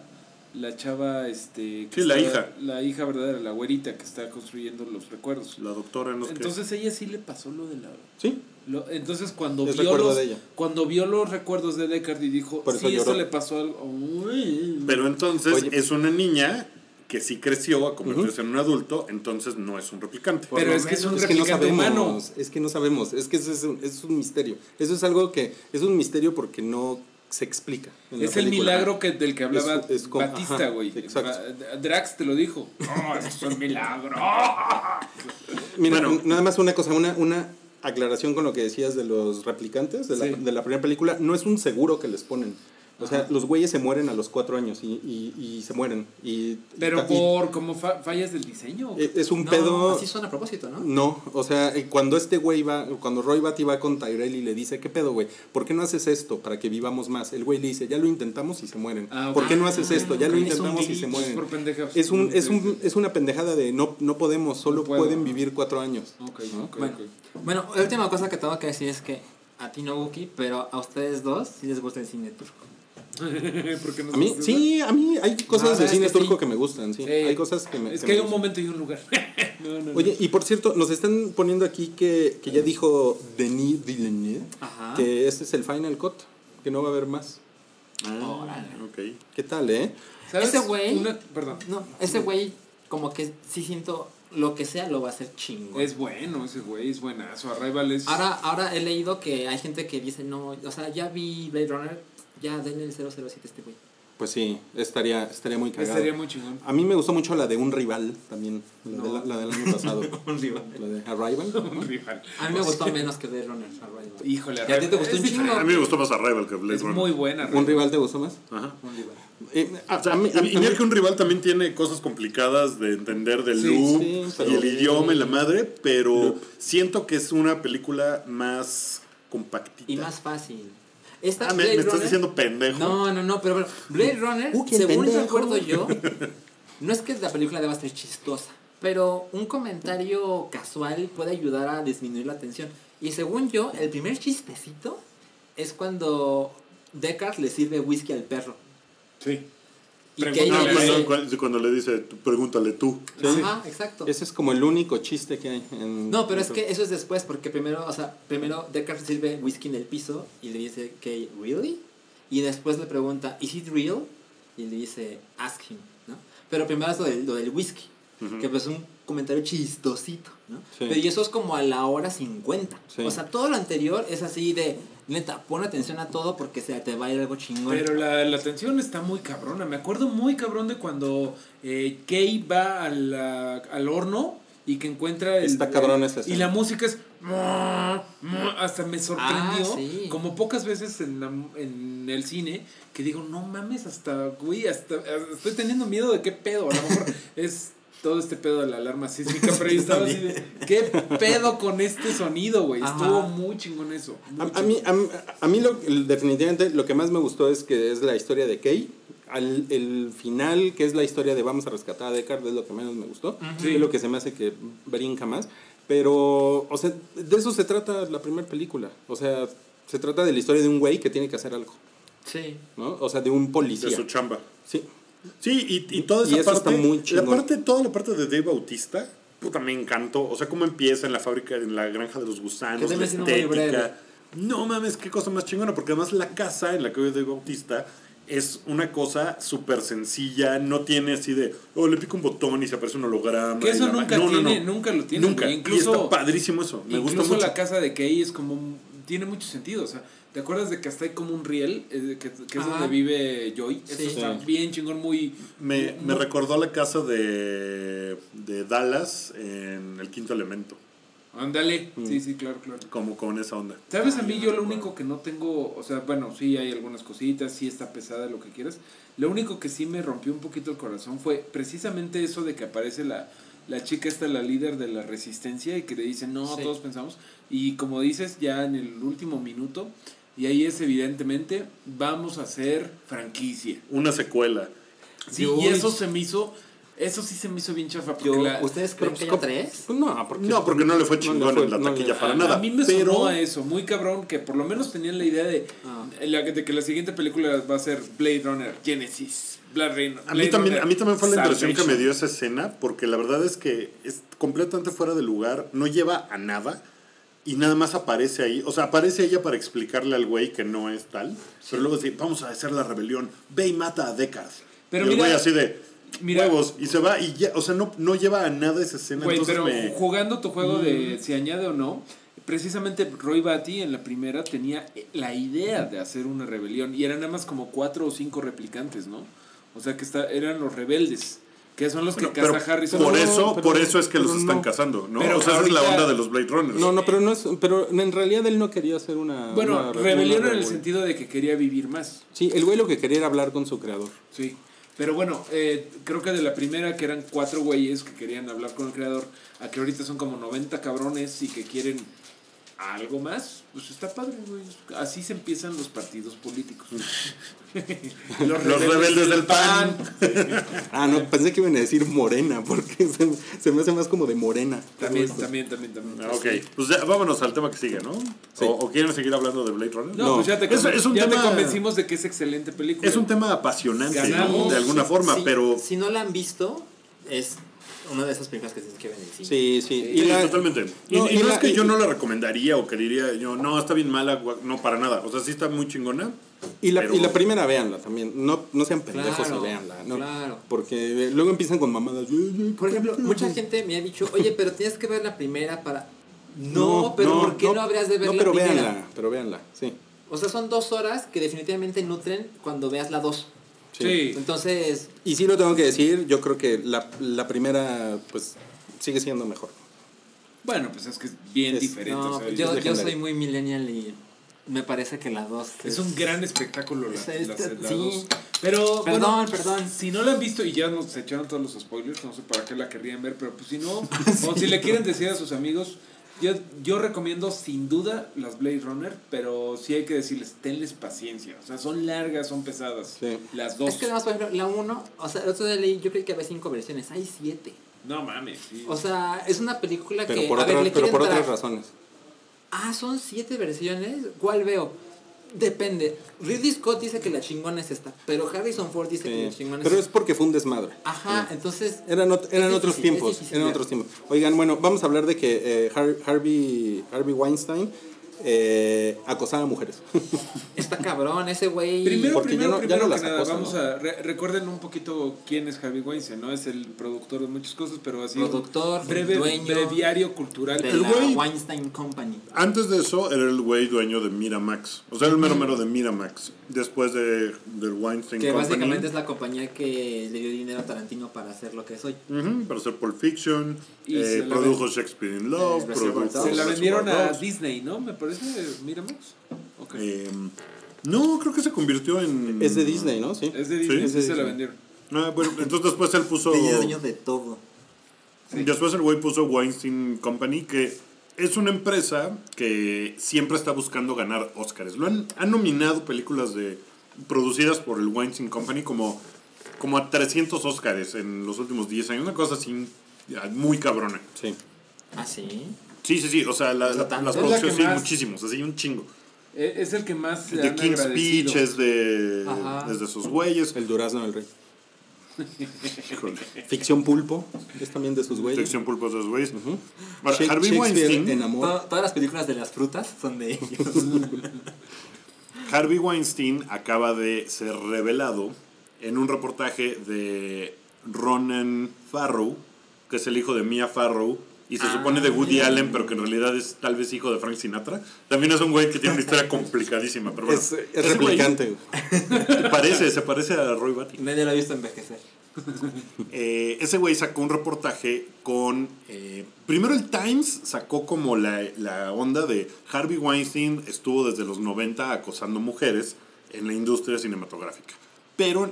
la chava, este... que Sí, la está- hija. La hija verdadera, la güerita que está construyendo los recuerdos. La doctora no sé qué. Entonces ella sí le pasó lo de la... ¿Sí? lo- entonces cuando Es vio, los, de ella. cuando vio los recuerdos de Deckard y dijo, Por eso sí, eso le pasó algo... Uy. Pero entonces Oye. es una niña que sí creció a convertirse en un adulto, entonces no es un replicante. Pero es que es un Es que no replicante sabemos, humano. es que no sabemos, es que eso es un, es un misterio. Eso es algo que es un misterio porque no se explica. Es el película. milagro que, del que hablaba Es- es como- Batista, güey. Drax te lo dijo. Eso es un milagro. Mira, Bueno. nada más una cosa, una, una aclaración con lo que decías de los replicantes de la, Sí. de la primera película. No es un seguro que les ponen. O sea, los güeyes se mueren a los cuatro años y, y, y se mueren. Y, Pero y- por como fa- fallas del diseño. eh, es un No, pedo. Así son a propósito, ¿no? No, o sea, eh, cuando este güey va, cuando Roy Batty va con Tyrell y le dice, ¿qué pedo, güey? ¿Por qué no haces esto para que vivamos más? El güey le dice, ya lo intentamos y se mueren. Ah. ¿Por qué no haces esto? Ya lo es un intentamos y se es mueren. por pendejas. Es, un, es, un, es una pendejada de no, no podemos, solo No pueden vivir cuatro años. Ok, ok, Bueno, la última cosa que tengo que decir es que a ti no, Wookie, pero a ustedes dos sí les gusta el cine turco. Porque nos A mí, gusta- sí, a mí hay cosas verdad de cine que sí. turco que me gustan, sí. Sí. Hay cosas que me Es que que hay un gustan. momento y un lugar. no, no, no. Oye, y por cierto, nos están poniendo aquí que, que ya dijo Denis Villeneuve Ajá. que este es el final cut, que no va a haber más. Ah, Órale. ok. ¿Qué tal, eh? ¿Sabes? ese güey- Perdón. No, ese güey como que sí siento lo que sea lo va a hacer chingón. Es bueno ese güey, es buenazo. Arrival es. Ahora, ahora he leído que hay gente que dice, no, o sea, ya vi Blade Runner, ya denle el 007 a este güey. Pues sí, estaría, estaría muy cagado. Estaría muy chingón. A mí me gustó mucho la de un rival también, la, de la- la del año pasado. Un rival. La de Arrival. ¿no? Un rival. A mí me gustó menos que Blade Runner. Arrival. Híjole, ¿Y a ti te gustó es un chingo? A mí me gustó más Arrival que Blade Es Runner. muy buena. ¿Un Arrival. rival te gustó más? Ajá. Un rival. Eh, a, O sea, a mí- y- a- y mira que un rival también tiene cosas complicadas de entender del Sí, loop sí, y el idioma y la madre, pero siento que es una película más compactita. Y más fácil. Esta Ah, me, Blade me estás Runner- diciendo pendejo. No, no, no, pero bueno, Blade Runner, Uh, según pendejo. recuerdo yo, no es que la película deba ser chistosa, pero un comentario casual puede ayudar a disminuir la tensión. Y según yo, el primer chistecito es cuando Deckard le sirve whisky al perro. Sí. Pregúntale a cuando, le dice, "Tú pregúntale tú. Ajá, exacto. Ese es como el único chiste que hay en... No, pero es que eso es después, porque primero, o sea, primero Deckard sirve whisky en el piso y le dice que, ¿really? Y después le pregunta, ¿is it real? Y le dice, ask him, ¿no? Pero primero es lo del, lo del whisky, que pues es un comentario chistosito, ¿no? Sí. Pero y eso es como a la hora 50. Sí. O sea, todo lo anterior es así de, neta, pon atención a todo porque se te va a ir algo chingón. Pero la, la tensión está muy cabrona. Me acuerdo muy cabrón de cuando eh, Kay va a la- al horno y que encuentra el. Está cabrón esa Y escena. la música es. Hasta me sorprendió. Ah, sí. Como pocas veces en, la- en el cine que digo, no mames, hasta, güey, hasta. Estoy teniendo miedo de qué pedo. A lo mejor es todo este pedo de la alarma sísmica, pero yo estaba así de, ¿qué pedo con este sonido, güey? Estuvo muy chingón eso. muy A, a mí, a, mí- a mí lo, definitivamente lo que más me gustó es que es la historia de Kay. Al, el final, que es la historia de vamos a rescatar a Deckard, es lo que menos me gustó. Sí. Es lo que se me hace que brinca más. Pero, o sea, de eso se trata la primera película. O sea, se trata de la historia de un güey que tiene que hacer algo. Sí. ¿no? O sea, de un policía. De su chamba. Sí. Sí, y, y toda Y esa eso parte. está muy la parte, toda la parte de Dave Bautista, puta, me encantó. O sea, cómo empieza en la fábrica, en la granja de los gusanos, la estética. No mames, qué cosa más chingona, porque además la casa en la que vive Dave Bautista es una cosa súper sencilla, no tiene así de, oh, le pico un botón y se aparece un holograma. Que eso nunca no, tiene, no. nunca lo tiene. Nunca. güey. y Incluso, está padrísimo eso. Me gusta incluso mucho. la casa de Kay es como tiene mucho sentido, o sea, ¿te acuerdas de que hasta hay como un riel eh, que, que es Ajá. donde vive Joy? Eso está Sí. bien chingón, muy Me, me recordó la casa de, de Dallas en el quinto elemento, Ándale, Mm. sí, sí, claro, claro. como con esa onda. ¿Sabes? A Ah, mí yo yo lo único que no tengo, o sea, bueno, sí hay algunas cositas, sí está pesada, lo que quieras. Lo único que sí me rompió un poquito el corazón fue precisamente eso de que aparece la, la chica esta, la líder de la resistencia, y que le dicen, no, Sí. todos pensamos. Y como dices, ya en el último minuto, y ahí es evidentemente, vamos a hacer franquicia. Una secuela. Sí, Yo- y eso se me hizo, eso sí se me hizo bien chafa, porque Yo, la- ¿Ustedes creen que haya tres? Pues no, porque, No, porque no le fue chingón le en la no taquilla para a, nada. a mí me pero- sonó a eso, muy cabrón, que por lo menos tenían la idea de, Ah. de que la siguiente película va a ser Blade Runner, Genesis, Blade Runner. A mí, también, a mí también fue la impresión que me dio esa escena, porque la verdad es que es completamente fuera de lugar, no lleva a nada y nada más aparece ahí. O sea, aparece ella para explicarle al güey que no es tal, pero luego dice, vamos a hacer la rebelión, ve y mata a Deckard. Pero y el mira- güey así de mira- huevos y se va y ya, o sea, no, no lleva a nada esa escena. Güey, entonces pero me- jugando tu juego Mm. de si añade o no, precisamente Roy Batty en la primera tenía la idea de hacer una rebelión y eran nada más como cuatro o cinco replicantes, ¿no? O sea que está, eran los rebeldes, que son los que caza Harrison. por eso, pero- por eso es que los están no. cazando, ¿no? Pero o sea, esa es la onda de los Blade Runners. No, no, pero no es, pero en realidad él no quería hacer una Bueno, una- rebelión una en el sentido de que quería vivir más. Sí, el güey lo que quería era hablar con su creador. Sí. Pero bueno, eh, creo que de la primera que eran cuatro güeyes que querían hablar con el creador, a que ahorita son como 90 cabrones y que quieren algo más, pues está padre, güey. Así se empiezan los partidos políticos. los, Los rebeldes del pan. Ah, no, pensé que iban a decir morena, porque se, se me hace más como de morena. También, también, también, también. Ah, Ok, pues ya, vámonos al tema que sigue, ¿no? Sí. O, o quieren seguir hablando de Blade Runner? No, No. pues ya, te, Es- conven- es un ya te convencimos de que es excelente película. Es un tema apasionante, ¿no? De alguna forma, Sí, pero... Si no la han visto, es una de esas películas que tienes que ver en el cine. Sí, sí. Sí, Y la- totalmente. Y, No, y y no la- es que y- yo no la recomendaría o que diría yo, no, está bien mala, no, para nada. O sea, sí está muy chingona. Y la, Pero- y la primera, véanla también. No, no sean pendejos Claro, y véanla. ¿no? claro. Porque eh, luego empiezan con mamadas. Por ejemplo, mucha gente me ha dicho, oye, pero tienes que ver la primera para... No, No, pero no, ¿por qué no, no, habrías de ver No, la pero primera? véanla, pero véanla, sí. O sea, son dos horas que definitivamente nutren cuando veas la dos. Sí. Entonces, Y sí lo tengo que decir, yo creo que la, la primera, pues, sigue siendo mejor. Bueno, pues es que es bien Es- diferente. no, o sea, yo, yo soy muy millennial y me parece que la dos Es un gran espectáculo la, Es- la- es- la sí. dos. Pero Perdón, bueno, perdón. si no la han visto y ya nos echaron todos los spoilers, no sé para qué la querrían ver, pero pues si no, o si le quieren decir a sus amigos, yo, yo recomiendo sin duda las Blade Runner, pero sí hay que decirles, tenles paciencia. O sea, son largas, son pesadas. Sí. Las dos. Es que además, por ejemplo, la uno, o sea, el otro día leí, yo creí que había cinco versiones, hay siete. No mames, sí. O sea, es una película Pero que, por, a otra- ver, le pero por tra- otras razones. Ah, son siete versiones. ¿Cuál veo? Depende. Ridley Scott dice que la chingona es esta, pero Harrison Ford dice que la chingona Pero es es porque fue un desmadre. Ajá, entonces... Eran, ot- eran Es otros tiempos, es difícil eran otros tiempos. Oigan, bueno, vamos a hablar de que eh, Har- Harvey, Harvey Weinstein eh, acosaba a mujeres. Está cabrón ese güey. Primero, porque ya primero, no- ya primero no que nada, vamos ¿no? a... re- recuerden un poquito quién es Harvey Weinstein, ¿no? Es el productor de muchas cosas, pero así... Productor, breve, dueño breviario cultural. de El la güey- Weinstein Company. Antes de eso, era el güey dueño de Miramax. O sea, era el mero mero de Miramax. Después de, del Weinstein Que Company. básicamente es la compañía que le dio dinero a Tarantino para hacer lo que es hoy. Ujú, para hacer Pulp Fiction. Y eh, produjo Shakespeare in Love. Eh, produjo Se la vendieron a. Disney, ¿no? Me parece, Miramax. Ok. Eh, no, creo que se convirtió en. es de Disney, ¿no? Sí. es de Disney, Sí, sí, es de se la Disney. vendieron. Ah, bueno, entonces después él puso. Dueño de todo. Después el güey puso Weinstein Company, que es una empresa que siempre está buscando ganar Oscars. Lo han, han nominado películas de producidas por el Weinstein Company como, como a 300 Oscars en los últimos 10 años. Una cosa así muy cabrona. Sí. ¿Ah, sí? Sí, sí, sí. O sea, la- O sea, la- tanto. las Es la producciones que sí, más- muchísimos. Así, un chingo. Eh, Es el que más se han King's agradecido. Speech es de, Ajá. es de esos güeyes. El durazno del rey. Híjole. Ficción pulpo, es también de sus güeyes. Sección pulpos de esos güeyes. Harvey Weinstein. en amor. To- todas las películas de las frutas son de ellos. Harvey Weinstein acaba de ser revelado en un reportaje de Ronan Farrow, que es el hijo de Mia Farrow, y se supone de Woody Allen, pero que en realidad es tal vez hijo de Frank Sinatra. También es un güey que tiene una historia complicadísima, pero bueno. Es, es güey replicante. Parece, se parece a Roy Batty. Nadie lo ha visto envejecer. Eh, ese güey sacó un reportaje con... eh, primero el Times sacó como la, la onda de Harvey Weinstein estuvo desde los 90 acosando mujeres en la industria cinematográfica. Pero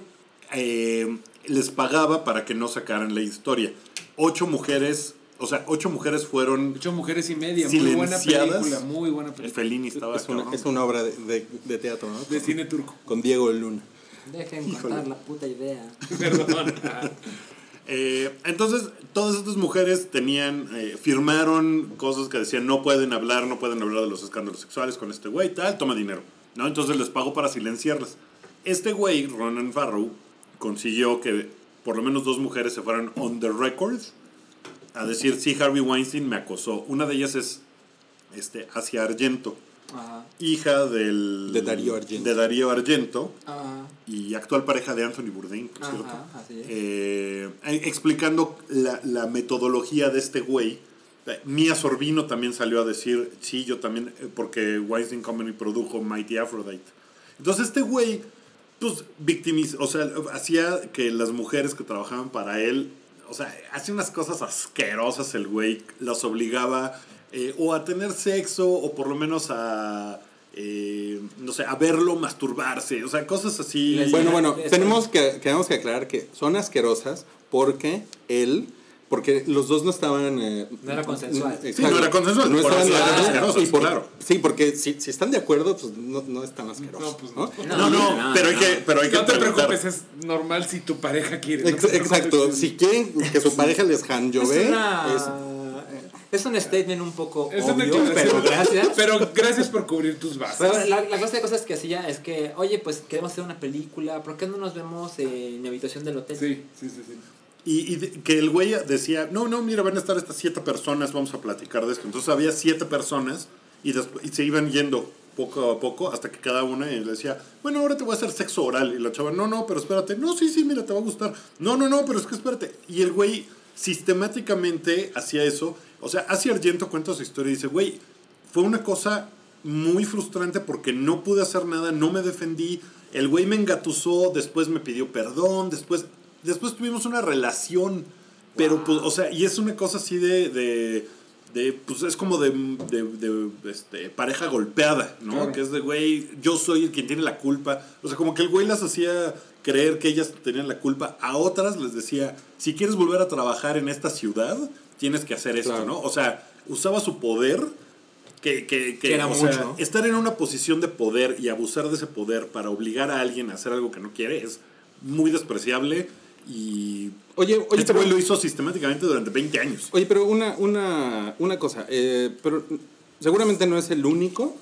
eh, les pagaba para que no sacaran la historia. Ocho mujeres, o sea, ocho mujeres fueron... Ocho mujeres y media. Muy buena Silenciadas. película. Muy buena película. Fellini estaba... Es una, es una obra de, de- de teatro, ¿no? De cine turco. Con Diego Luna. Dejen contar la puta idea. Perdón. Eh, entonces, todas estas mujeres tenían, eh, firmaron cosas que decían no pueden hablar, no pueden hablar de los escándalos sexuales con este güey, tal, toma dinero. ¿no? Entonces les pago para silenciarlas. Este güey, Ronan Farrow, consiguió que por lo menos dos mujeres se fueran on the record a decir, sí, Harvey Weinstein me acosó. Una de ellas es este, Asia Argento, Ajá. hija del, De Darío Argento. de Darío Argento Ajá. y actual pareja de Anthony Bourdain, por cierto. Así es. Eh, explicando la, la metodología de este güey. Eh, Mia Sorbino también salió a decir, sí, yo también, eh, porque Weinstein Company produjo Mighty Aphrodite. Entonces este güey, pues, victimiz, o sea, hacía que las mujeres que trabajaban para él, o sea, hacía unas cosas asquerosas el güey, las obligaba eh, o a tener sexo o por lo menos a, eh, no sé, a verlo masturbarse, o sea, cosas así. Bueno, bueno, tenemos que, tenemos que aclarar que son asquerosas porque él, porque los dos no estaban... eh, No era consensual. exacto. Sí, no era consensual, por estaban eso de acuerdo, asquerosos, por- claro. Sí, porque si, si están de acuerdo, pues no, no es tan asqueroso. No, pues ¿no? no. No, no, pero hay que, pero hay que No te preguntar. preocupes, es normal si tu pareja quiere. no Ex- Exacto, si quieren que su pareja les handjove, es, una- es- es un statement un poco Es obvio, pero gracias. Pero gracias por cubrir tus bases. Pero la, la clase de cosas que hacía es que, oye, pues queremos hacer una película, ¿por qué no nos vemos en mi habitación del hotel? Sí, sí, sí, sí. Y, que el güey decía, no, no, mira, van a estar estas siete personas, vamos a platicar de esto. Entonces había siete personas y se iban yendo poco a poco hasta que cada una le decía, bueno, ahora te voy a hacer sexo oral. Y la chava, no, no, pero espérate, no, sí, sí, mira, te va a gustar. No, no, no, pero es que espérate. Y el güey sistemáticamente hacía eso. O sea, hace Argento cuenta su historia y dice, güey, fue una cosa muy frustrante porque no pude hacer nada, no me defendí. El güey me engatusó, después me pidió perdón, después, después tuvimos una relación. Pero, pues, o sea, y es una cosa así de, de, de, pues es como de, de, de, este, pareja golpeada, ¿no? Claro. Que es de, güey, yo soy el quien tiene la culpa. O sea, como que el güey las hacía creer que ellas tenían la culpa. A otras les decía, si quieres volver a trabajar en esta ciudad, tienes que hacer esto, Claro. ¿no? O sea, usaba su poder que, que, que, Que era o mucho, sea, ¿no? estar en una posición de poder y abusar de ese poder para obligar a alguien a hacer algo que no quiere es muy despreciable y Oye, oye, este pero- güey lo hizo sistemáticamente durante 20 años. Oye, pero una, una, una cosa, eh, pero seguramente no es el único,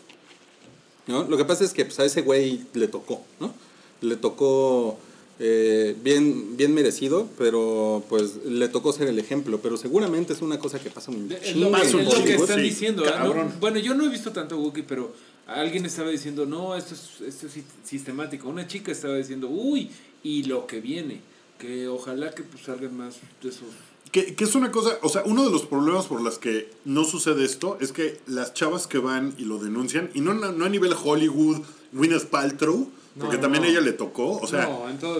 ¿no? Lo que pasa es que pues, a ese güey le tocó, ¿no? Le tocó eh, bien, bien merecido, pero pues le tocó ser el ejemplo, pero seguramente es una cosa que pasa un chingo lo, es lo que están sí, diciendo. ¿no? Bueno, yo no he visto tanto Wookiee, pero alguien estaba diciendo, no, esto es, esto es si- sistemático. Una chica estaba diciendo, uy, y lo que viene. Que ojalá que pues, salgan más de esos. Que, que es una cosa, o sea, uno de los problemas por las que no sucede esto es que las chavas que van y lo denuncian, y no, no a nivel Hollywood, Gwyneth Paltrow, porque No, también ella le tocó, o sea,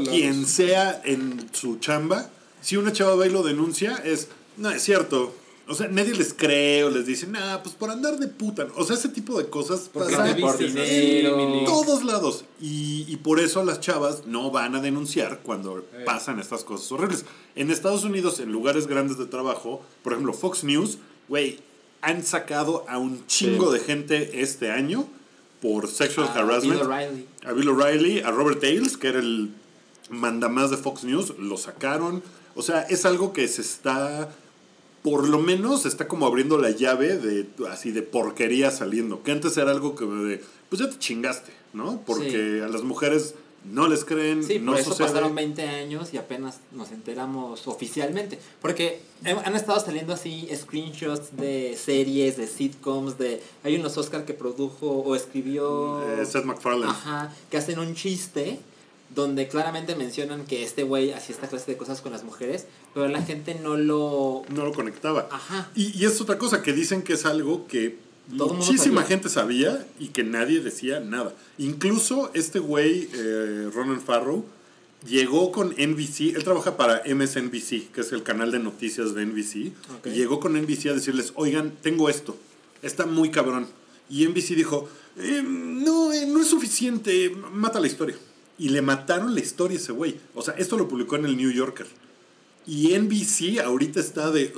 quien sea en su chamba, si una chava va y lo denuncia, es, no, es cierto. O sea, nadie les cree o les dice, nah, pues por andar de puta. O sea, ese tipo de cosas pasan en todos lados. Y, y por eso las chavas no van a denunciar cuando Eh. pasan estas cosas horribles. En Estados Unidos, en lugares grandes de trabajo, por ejemplo, Fox News, güey, han sacado a un chingo de gente este año por sexual Ah, harassment. Bill. A Bill O'Reilly, a Robert Ailes, que era el mandamás de Fox News, lo sacaron. O sea, es algo que se está, por lo menos, está como abriendo la llave de así de porquería saliendo. Que antes era algo que de, pues ya te chingaste, ¿no? Porque a las mujeres no les creen, Sí, no por eso sucede. pasaron 20 años y apenas nos enteramos oficialmente. Porque han estado saliendo así screenshots de series, de sitcoms, de... Hay unos Oscar que produjo o escribió... Eh, Seth MacFarlane. Ajá, que hacen un chiste donde claramente mencionan que este güey hacía esta clase de cosas con las mujeres, pero la gente no lo... No lo conectaba. Ajá. Y, y es otra cosa que dicen que es algo que Todo muchísima sabía. gente sabía y que nadie decía nada. Incluso este güey, eh, Ronan Farrow, llegó con NBC, él trabaja para MSNBC, que es el canal de noticias de NBC, y llegó con NBC a decirles, oigan, tengo esto, está muy cabrón. Y NBC dijo, "Eh, no, eh, no es suficiente, mata la historia. Y le mataron la historia a ese güey. O sea, esto lo publicó en el New Yorker. Y NBC ahorita está de...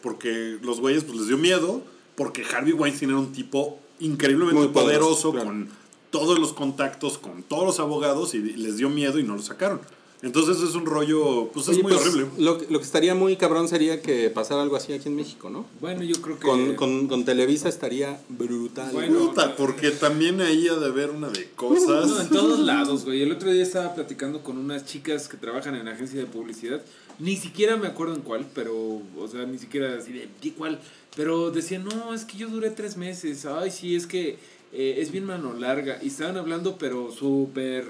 Porque los güeyes pues les dio miedo, porque Harvey Weinstein era un tipo increíblemente Muy poderoso, poderoso, claro. con todos los contactos, con todos los abogados, y les dio miedo y no lo sacaron. Entonces es un rollo, pues es muy pues, horrible. Lo, que- lo que estaría muy cabrón sería que pasara algo así aquí en México, ¿no? Bueno, yo creo que. Con, con, con Televisa estaría brutal. Bueno, porque también ahí ha de haber una de cosas. No, en todos lados, güey. El otro día estaba platicando con unas chicas que trabajan en agencia de publicidad. Ni siquiera me acuerdo en cuál, pero, o sea, ni siquiera así de ¿qué cuál. Pero decían, no, es que yo duré tres meses. Ay, sí, es que eh, es bien mano larga. Y estaban hablando, pero súper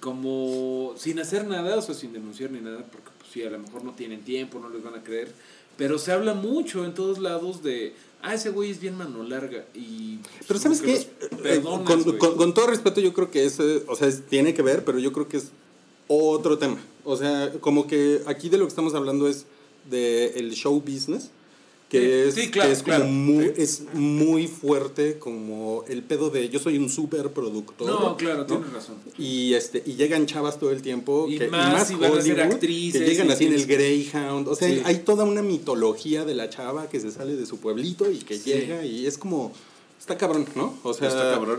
como sin hacer nada, o sea, sin denunciar ni nada, porque pues sí, a lo mejor no tienen tiempo, no les van a creer. Pero se habla mucho en todos lados de, ah, ese güey es bien mano larga. Y, pues, Pero ¿sabes que qué? los Eh, perdonas, con, con- con todo respeto, yo creo que es, eh, o sea, tiene que ver, pero yo creo que es otro tema. O sea, como que aquí de lo que estamos hablando es de el show business, que es, sí, claro, que es como claro, muy, sí. es muy fuerte como el pedo de yo soy un super productor. No, claro, tienes razón. Y este y llegan chavas todo el tiempo Y que, más si van a ser actrices que llegan y así en el Greyhound o sea Sí. hay toda una mitología de la chava que se sale de su pueblito y que Sí. llega y es como está cabrón no o sea Está cabrón.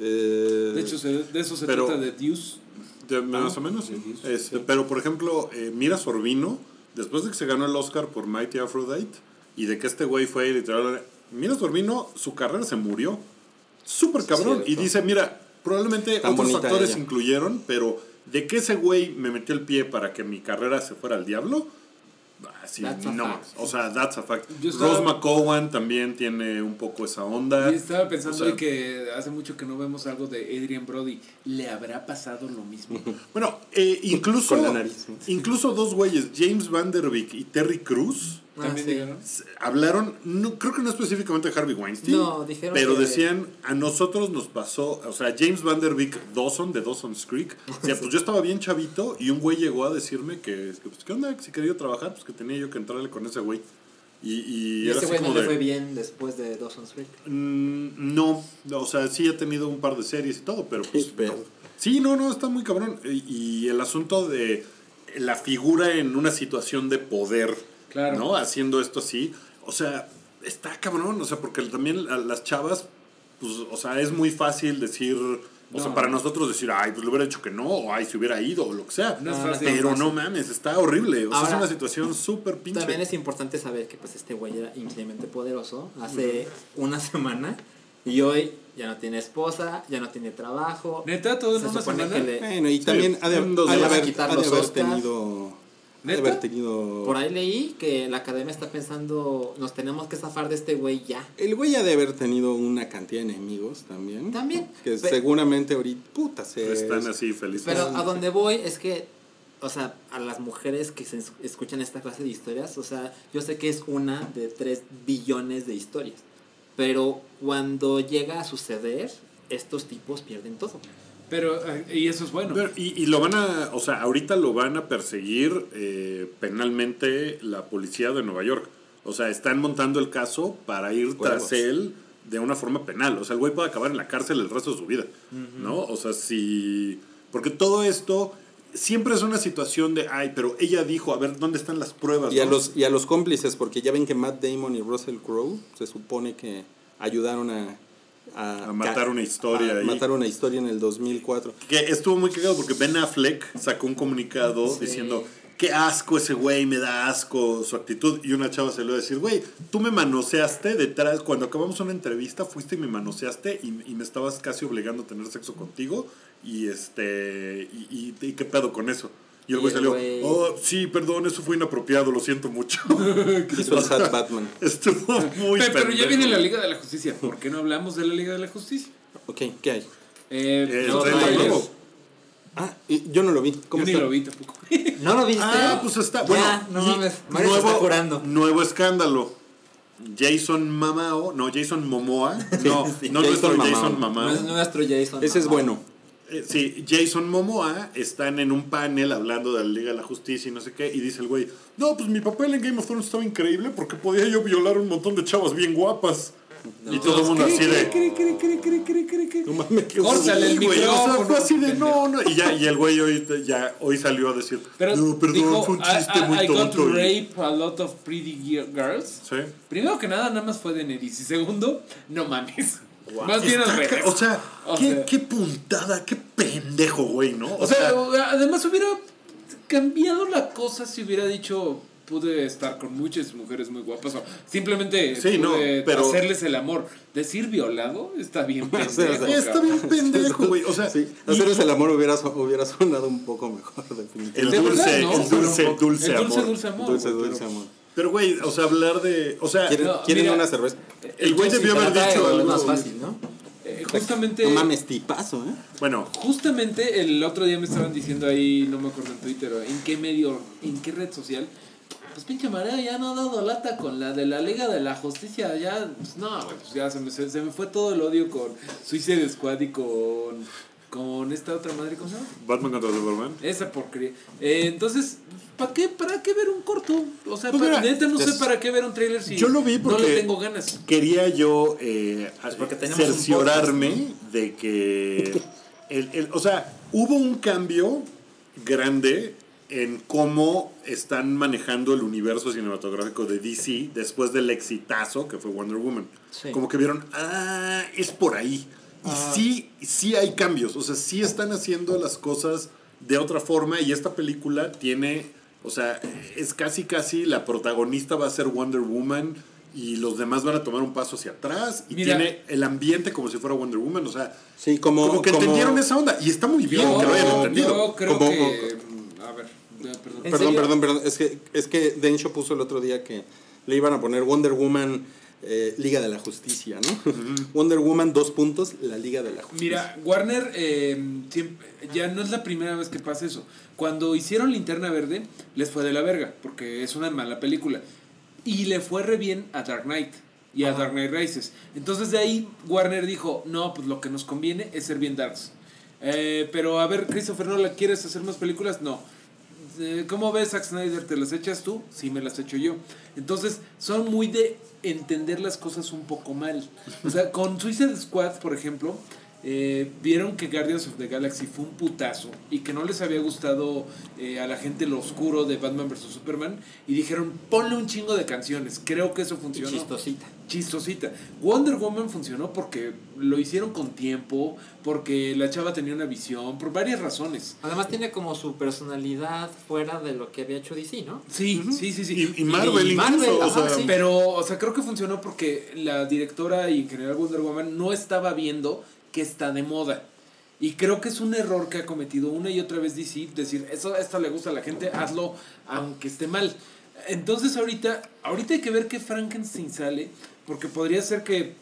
eh, De hecho, se- de eso se Pero- trata de Deuce. De- más Ah, o menos. sí, sí, Este, Pero, por ejemplo, eh, Mira Sorbino, después de que se ganó el Oscar por Mighty Aphrodite y de que este güey fue literal. Mira Sorbino, su carrera se murió. Súper cabrón. Y dice: Mira, probablemente Tan otros factores ella. incluyeron, pero de que ese güey me metió el pie para que mi carrera se fuera al diablo. Así, That's a no. O sea, that's a fact. Yo estaba- Rose McCowan también tiene un poco esa onda. Y estaba pensando O sea, hoy que hace mucho que no vemos algo de Adrian Brody. ¿Le habrá pasado lo mismo? Bueno, eh, incluso, Con la nariz. incluso dos güeyes, James Van Der Beek y Terry Cruz, Ah, También sí. dijeron. hablaron, no, creo que no específicamente de Harvey Weinstein, No, dijeron pero que- decían, a nosotros nos pasó, o sea, James Van Der Beek Dawson de Dawson's Creek, decía, pues yo estaba bien chavito y un güey llegó a decirme que, que, pues, ¿qué onda? Que si quería yo trabajar, pues que tenía yo que entrarle con ese güey. Y, y, ese güey no le fue bien después de Dawson's Creek. Mm, no, o sea, sí ha tenido un par de series y todo, pero pues. Sí, no, no, está muy cabrón. Y, y el asunto de la figura en una situación de poder, Claro. ¿no? Haciendo esto así. O sea, está cabrón, o sea, porque también a las chavas, pues, o sea, es muy fácil decir. O sea, para nosotros decir, ay, pues le hubiera dicho que no, o ay, se hubiera ido, o lo que sea. No es No. Pero no mames, está horrible. O sea, Ahora, es una situación súper pinche. También es importante saber que pues este güey era increíblemente poderoso hace una semana y hoy ya no tiene esposa, ya no tiene trabajo. Neta, todo Se supone que le- bueno y Sí, también ha de, en dos ha de haber, ha de los haber tenido de ¿Neta? haber tenido Por ahí leí que la academia está pensando, nos tenemos que zafar de este güey ya. el güey ha de haber tenido una cantidad de enemigos también También. que Pe- seguramente ahorita puta se Están así felices. Pero a donde voy es que, o sea, a las mujeres que se es- escuchan esta clase de historias, o sea, yo sé que es una de tres billones de historias, pero cuando llega a suceder, estos tipos pierden todo. Pero, eh, y eso es bueno. Pero, y, y lo van a, o sea, ahorita lo van a perseguir eh, penalmente la policía de Nueva York. O sea, están montando el caso para ir Huevos. tras él de una forma penal. O sea, el güey puede acabar en la cárcel el resto de su vida, ¿no? O sea, si... Porque todo esto siempre es una situación de, ay, pero ella dijo, a ver, ¿dónde están las pruebas? y a los y a los cómplices porque ya ven que Matt Damon y Russell Crowe se supone que ayudaron a A matar una historia a ahí. matar una historia en el 2004 Que estuvo muy cagado porque Ben Affleck sacó un comunicado Sí. diciendo qué asco ese güey, me da asco su actitud. Y una chava se lo va a decir, güey, tú me manoseaste detrás, cuando acabamos una entrevista, fuiste y me manoseaste y, y me estabas casi obligando a tener sexo contigo. Y este, y, y- y qué pedo con eso. Y el güey salió, oh, sí, perdón, eso fue inapropiado, lo siento mucho. Hizo el Sad Batman. Estuvo muy Pero, pero ya viene la Liga de la Justicia. ¿Por qué no hablamos de la Liga de la Justicia? Ok, ¿qué hay? Eh, El no, nuevo. Ah, y yo no lo vi. Yo ¿Cómo ni está? lo vi tampoco. ¿No lo viste? Ah, pues está. Bueno, Ya, no mames. Mario se está curando. Nuevo escándalo. Jason Mamao, no, Jason Momoa. No, Sí, no Jason nuestro Mamao. Jason No es Mamao. nuestro Jason. Ese es bueno. Eh, sí, Jason Momoa están en un panel hablando de la Liga de la Justicia y no sé qué. Y dice el güey: No, pues mi papel en Game of Thrones estaba increíble porque podía yo violar un montón de chavas bien guapas. y todo el mundo así de. No Córtale el o micrófono, fue así de no, no. Y ya, y el güey hoy, ya, hoy salió a decir: Pero No, perdón, dijo, fue un I- chiste I, muy I got tonto. y- rape a lot of pretty gi- girls. Sí. Primero que nada, nada más fue de Neris. Y segundo, no mames. Más bien al revés. O sea, O qué, sea- qué puntada, qué pendejo, güey, ¿no? O sea, además hubiera cambiado la cosa si hubiera dicho pude estar con muchas mujeres muy guapas o simplemente Sí, no, pude pero- hacerles el amor. Decir violado está bien sea, pendejo. está bien pendejo, güey. O sea, Sí, y- hacerles el amor hubiera, hubiera sonado un poco mejor, el definitivamente. De dulce, verdad, ¿no? el dulce, el dulce, amor. dulce amor. Dulce, dulce amor. Pero, güey, o sea, hablar de. O sea, ¿Quieren, No, quieren mira, una cerveza? el güey debió haber dicho algo. Es más fácil, ¿no? Eh, justamente, No mames, tipazo, ¿eh? Bueno, justamente el otro día me estaban diciendo ahí, no me acuerdo en Twitter, en qué medio, en qué red social. Pues pinche Marea ya no ha dado lata con la de la Liga de la Justicia. Ya, pues no, güey, pues ya se me, se, se me fue todo el odio con Suicide Squad y con, con esta otra madre, ¿cómo se llama? Batman contra Superman. Esa porquería. Eh, entonces, ¿para qué, ¿para qué ver un corto? O sea, Pues para, mira, neta no sé para qué ver un trailer si Yo lo vi porque- no le tengo ganas. Quería yo eh, un cerciorarme de que. El, el- o sea, hubo un cambio grande en cómo están manejando el universo cinematográfico de DC después del exitazo que fue Wonder Woman. Sí. Como que vieron, ah, es por ahí. Y sí, sí hay cambios, o sea, sí están haciendo las cosas de otra forma y esta película tiene, o sea, es casi casi la protagonista va a ser Wonder Woman y los demás van a tomar un paso hacia atrás y Mira. tiene el ambiente como si fuera Wonder Woman, o sea, Sí, como, como que como- entendieron esa onda y está muy bien Yo, que lo hayan yo entendido. creo Como- que... A ver, perdón. ¿En Perdón, perdón, perdón. Es que, es que Densho puso el otro día que le iban a poner Wonder Woman eh, Liga de la Justicia, ¿no? Wonder Woman, dos puntos, la Liga de la Justicia. Mira, Warner eh, siempre- ya no es la primera vez que pasa eso. Cuando hicieron Linterna Verde, les fue de la verga, porque es una mala película. Y le fue re bien a Dark Knight y a Dark Knight Rises. Entonces de ahí Warner dijo, no, pues lo que nos conviene es ser bien darks. Eh, pero a ver, Christopher Nolan, ¿quieres hacer más películas? No. Eh, ¿Cómo ves, Zack Snyder? ¿Te las echas tú? Sí, me las echo yo. Entonces, son muy de entender las cosas un poco mal. O sea, con Suicide Squad, por ejemplo, eh, vieron que Guardians of the Galaxy fue un putazo y que no les había gustado eh, a la gente lo oscuro de Batman vs. Superman y dijeron, ponle un chingo de canciones. Creo que eso funcionó chistosita. chistosita. Wonder Woman funcionó porque lo hicieron con tiempo, porque la chava tenía una visión, por varias razones. Además tiene como su personalidad fuera de lo que había hecho DC, ¿no? Sí, sí, sí, sí. Y, y Marvel Y incluso, Marvel, o ajá, sea, sí. Pero, o sea, creo que funcionó porque la directora y en general Wonder Woman no estaba viendo que está de moda. Y creo que es un error que ha cometido una y otra vez DC, decir, eso, esto le gusta a la gente, hazlo aunque esté mal. Entonces ahorita, ahorita hay que ver qué Frankenstein sale, porque podría ser que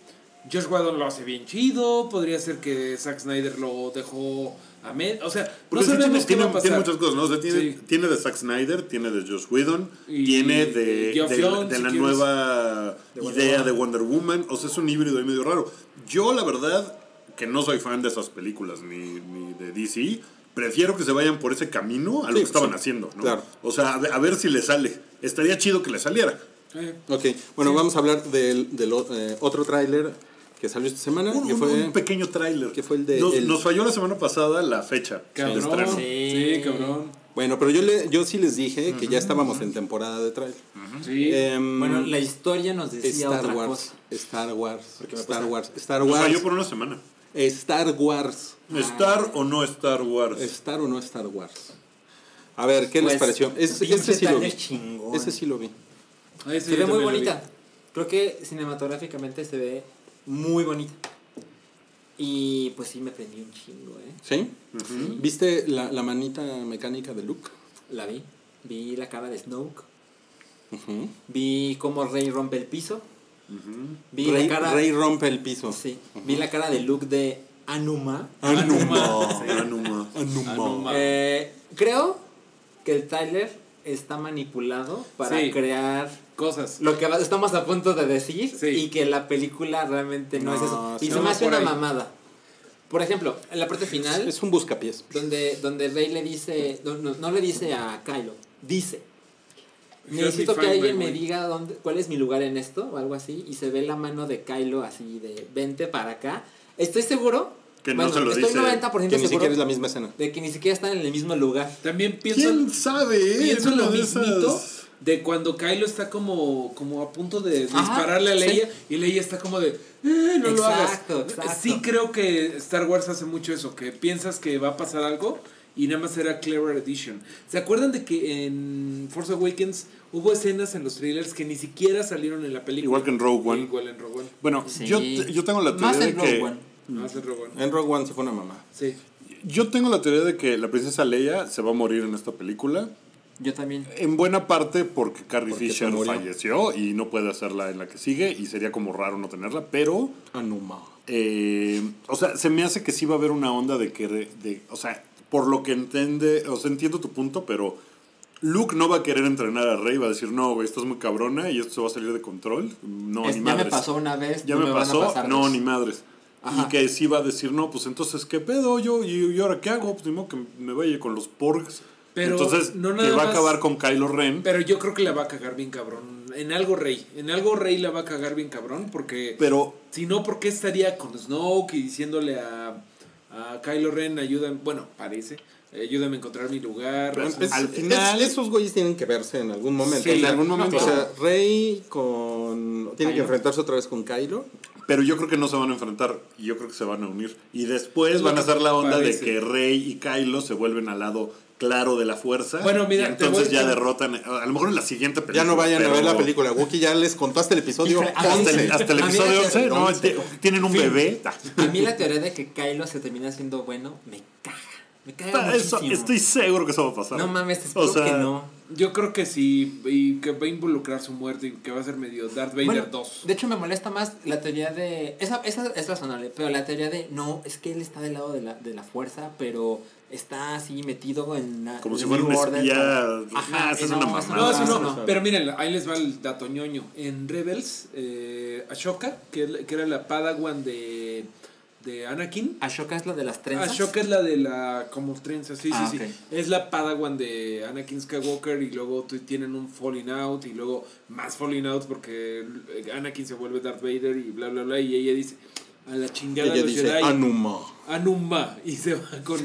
Josh Whedon lo hace bien chido, podría ser que Zack Snyder lo dejó a med, o sea, no Porque sí sabemos qué tiene, va a tiene- tiene pasar. muchas cosas, ¿no? O sea, tiene, Sí. tiene de Zack Snyder, tiene de Josh Whedon, Y- tiene de, y Geoff de, Johns, de si la quieres. nueva De idea Woman. de Wonder Woman. O sea, es un híbrido ahí medio raro. Yo, la verdad, que no soy fan de esas películas ni, ni de DC, prefiero que se vayan por ese camino a lo Sí, que estaban sí, haciendo, ¿no? claro. O sea, a ver, a ver si le sale. Estaría chido que le saliera. Eh, Ok, bueno, vamos a hablar del, del eh, otro tráiler que salió esta semana, Un, que fue... un pequeño tráiler. que fue el de- Nos, el- nos falló la semana pasada la fecha de cabrón. estreno. Sí, Sí. cabrón. Bueno, pero yo, le, yo sí les dije que ya estábamos en temporada de tráiler. Sí. Em, Bueno, la historia nos decía Star otra Wars, cosa. Star Wars, Star Wars, Star Nos Wars, falló por una semana. Star Wars, ¿Star o no Star Wars? Star o no Star Wars. A ver, ¿qué les Pues, pareció? Es- pinche ese sí lo vi. trailer chingón. Ese sí lo vi. Se yo ve muy también lo vi. bonita. Creo que cinematográficamente se ve muy bonita. Y pues sí me prendí un chingo, ¿eh? ¿Sí? ¿Viste la, la manita mecánica de Luke? La vi. Vi la cara de Snoke. Ujú. Vi cómo Rey rompe el piso. Vi Rey, la cara. Rey rompe el piso. Sí. Vi la cara de Luke de Anuma. Anuma. Anuma. Anuma. Eh, creo que el trailer está manipulado para Sí. crear Cosas. lo que estamos a punto de decir Sí. y que la película realmente no, es eso. Y se No, me hace una ahí. mamada. Por ejemplo, en la parte final, Es un buscapiés. donde, donde Rey le dice, no, no, no le dice a Kylo, dice, necesito que alguien me way". diga dónde, cuál es mi lugar en esto o algo así, y se ve la mano de Kylo así de, vente para acá. Estoy seguro, Que no bueno, se lo estoy dice. 90% Que ni seguro siquiera es la misma escena. de que ni siquiera están en el mismo lugar. También pienso, ¿Quién sabe? eh? pienso Es lo esas- mismito de cuando Kylo está como, como a punto de Ajá, dispararle a sí. Leia y Leia está como de, eh, no lo hagas. Exacto, exacto. Sí creo que Star Wars hace mucho eso, que piensas que va a pasar algo y nada más era Clever Edition. ¿Se acuerdan de que en Force Awakens hubo escenas en los trailers que ni siquiera salieron en la película? Igual que en Rogue One. Igual en Rogue One. Bueno, Sí. yo, yo tengo la Más teoría en de que. Rogue One. Más en Rogue One. En Rogue One se fue una mamá. Sí. Yo tengo la teoría de que la princesa Leia se va a morir en esta película. Yo también. En buena parte porque Carrie Porque Fisher falleció y no puede hacerla en la que sigue y sería como raro no tenerla, pero Anuma. eh, o sea, se me hace que sí va a haber una onda de que, de, o sea, por lo que entiende, o sea, entiendo tu punto, pero Luke no va a querer entrenar a Rey, va a decir, no, güey, estás muy cabrona y esto se va a salir de control. No, Es- ni ya me madres. pasó una vez. Ya no me van a pasó, pasar no, dos. ni madres. Ajá. Y que sí va a decir, no, pues entonces, ¿qué pedo? Yo, y, y ahora qué hago? Pues ni modo que me vaya con los porgs. Pero entonces, no que nada va a acabar con Kylo Ren. Pero yo creo que la va a cagar bien cabrón. En algo Rey. En algo Rey la va a cagar bien cabrón porque... Pero Si no, ¿por qué estaría con Snoke y diciéndole a, a Kylo Ren, ayúdame, bueno, parece, ayúdame a encontrar mi lugar? Pero Al final- es- esos güeyes tienen que verse en algún momento. Sí, en algún momento. O sea, Rey con. Tiene que enfrentarse otra vez con Kylo. Pero yo creo que no se van a enfrentar y yo creo que se van a unir. Y después van a hacer la onda parece. de que Rey y Kylo se vuelven al lado claro de la fuerza. Bueno, mira, y te entonces ya te- derrotan. A lo mejor en la siguiente película. Ya no vayan a ver la película. Wookie ya les el episodio mí Hasta el, 11. hasta el episodio me 11, no, t- tienen un bebé. A mí la teoría de que Kylo se termina siendo bueno me caga. Me caga Ah, Eso, muchísimo. estoy seguro que eso va a pasar. No mames, espero O sea, que no. Yo creo que sí, y que va a involucrar su muerte y que va a ser medio Darth Vader Bueno, 2. de hecho me molesta más la teoría de... Esa, esa es razonable, pero la teoría de... No, es que él está del lado de la, de la fuerza, pero está así metido en... la- Como si fuera un New Order espía. Ajá, es no, una mamada. No, eso eso no, no. pero miren, ahí les va el dato ñoño. En Rebels, eh, Ashoka, que, que era la Padawan de, de Anakin, Ashoka es la de las trenzas. Ashoka es la de la como trenza, sí, Ah, sí, ok. sí. Es la Padawan de Anakin Skywalker y luego tu- tienen un Falling Out y luego más Falling Out porque Anakin se vuelve Darth Vader y bla bla bla y ella dice a la chingada Ella los dice Jedi. Anuma. Anuma y se va con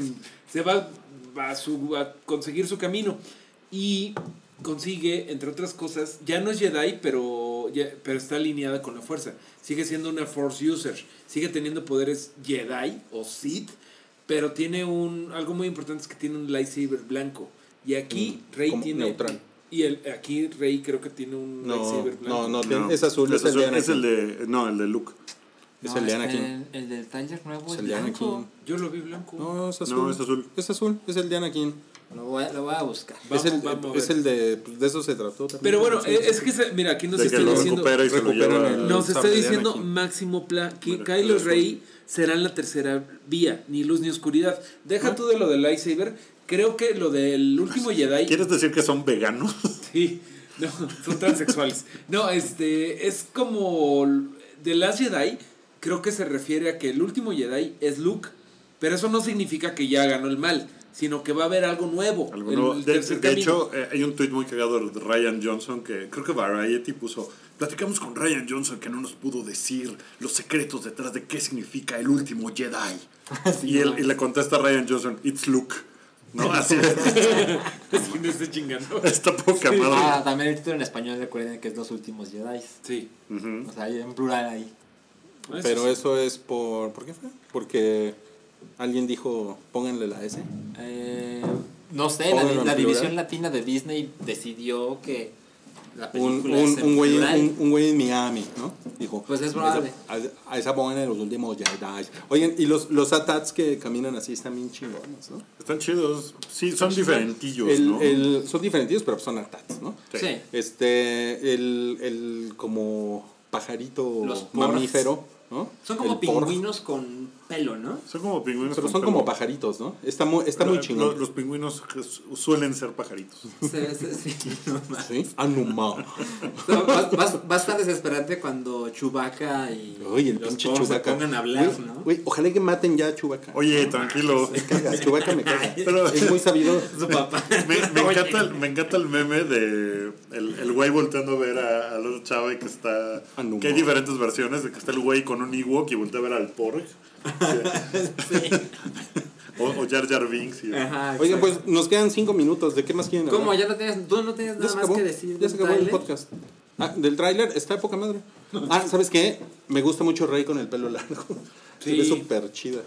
se va a, su, a conseguir su camino y consigue entre otras cosas ya no es Jedi pero ya- pero está alineada con la fuerza sigue siendo una Force user sigue teniendo poderes Jedi o Sith pero tiene un algo muy importante es que tiene un lightsaber blanco y aquí Rey Mm, como tiene neutral. y el, aquí Rey creo que tiene un No, lightsaber blanco no, no, No, es azul, es, el de es el de. No, el de Luke. Es el de Anakin. El, el del Tyler nuevo Es el de blanco. Anakin. yo lo vi blanco No, es azul. No, es azul. Es azul, es el de Anakin. Lo voy, a, lo voy a buscar. Vamos, es el, vamos es el de. pues, de eso se trató también. pero bueno Sí, es, que se- mira aquí nos está diciendo Nos está diciendo. Máximo Pla que Kylo eso. Rey será la tercera vía, ni luz ni oscuridad. Deja tú de lo del lightsaber, creo que lo del último Jedi. ¿Quieres decir que son veganos? Sí, no, son transexuales. No, este, es como The Last Jedi, creo que se refiere a que el último Jedi es Luke, pero eso no significa que ya ganó el mal, sino que va a haber algo nuevo. Algo nuevo. el De, hecho, eh, hay un tweet muy cagado de Ryan Johnson que creo que Variety puso. Platicamos con Ryan Johnson que no nos pudo decir los secretos detrás de qué significa el último Jedi. y, él, y le contesta a Ryan Johnson, it's Luke. ¿No? Así Sí, no esté chingando. está poca madre. Ah, también el título en español recuerden que es Los Últimos Jedi. Sí. O sea, hay en plural ahí. Pero sí. eso es por. ¿Por qué fue? Porque alguien dijo, pónganle la S. Eh, no sé, la, la división latina de Disney decidió que la Un, película un, en un, güey, un, un güey en Miami, ¿no? Dijo. Pues es probable. A, a- a esa pongan en los últimos Jedi. Oigan, y los, los atats que caminan así están bien chingones, ¿no? Están chidos. Sí, son diferentillos, El, ¿no? el- son diferentillos, pero son atats, ¿no? Sí. Este, el, el como pajarito Los mamífero, ¿no? Son como El pingüinos con pelo, ¿no? Son como pingüinos. Pero con son pelo. como pajaritos, ¿no? Está muy, está muy Los- chingón. Los, los pingüinos suelen ser pajaritos. Sí, no mames. ¿Sí? Anuma. No, va, va- va a estar desesperante cuando Chewbacca y Oye, el los pinche se Chubaca. pongan a hablar, ¿no? Güey, ojalá que maten ya a Chubaca. Oye, tranquilo. Me caga, Chewbacca me caga. Pero- es muy sabido. Su papá. Me, me encanta, el, me encanta el meme de el, el güey volteando a ver a, al otro chavo y que está Ah, no, que hay diferentes versiones de que está el güey con un Ewok y voltea a ver al Porg Sí. o, o Jar Jar Binks Ajá, Oigan, exacto. pues nos quedan cinco minutos. ¿De qué más quieren hablar? ¿Cómo? ¿Ya no tienes, tú no tienes nada se más acabó. que decir Ya se acabó el podcast. Ah, del tráiler está de poca madre. Ah, ¿sabes qué? Me gusta mucho Rey con el pelo largo. Se ve Sí. súper chida.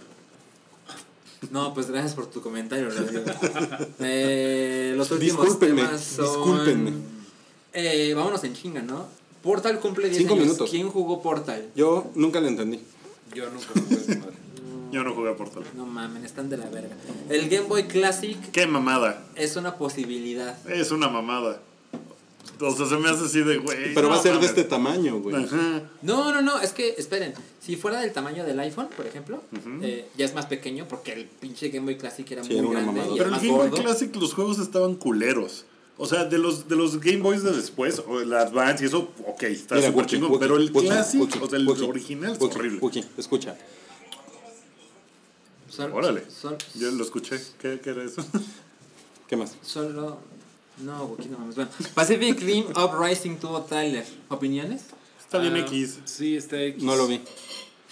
No, pues gracias por tu comentario, eh, los últimos Discúlpenme, temas son... discúlpenme. Eh, vámonos en chinga, ¿no? Portal cumple 10 Cinco años. minutos. ¿Quién jugó Portal? Yo nunca le entendí. Yo nunca jugué esa madre. Yo no jugué a Portal. No mamen, están de la verga. El Game Boy Classic Qué mamada. es una posibilidad. Es una mamada. O sea, se me hace así de güey. Pero va no a ser de este tamaño, güey. Ajá. No, no, no, es que, esperen, si fuera del tamaño del iPhone, por ejemplo, eh, ya es más pequeño porque el pinche Game Boy Classic era Sí, muy grande Pero el Game Boy. Classic, los juegos estaban culeros. O sea, de los, de los Game Boys de después, o el Advance y eso, ok, está súper chingón. Wookie, Pero el Wookie, Classic, Wookie, o sea, el Wookie, original es Wookie, horrible. Wookie, escucha. Son- Órale. son- Yo lo escuché. ¿Qué, qué era eso? ¿Qué más? solo... No, Wookie, no mames. Bueno, Pacific Rim Uprising tuvo trailer. ¿Opiniones? Está bien Ah, X. Sí, está X. No lo vi.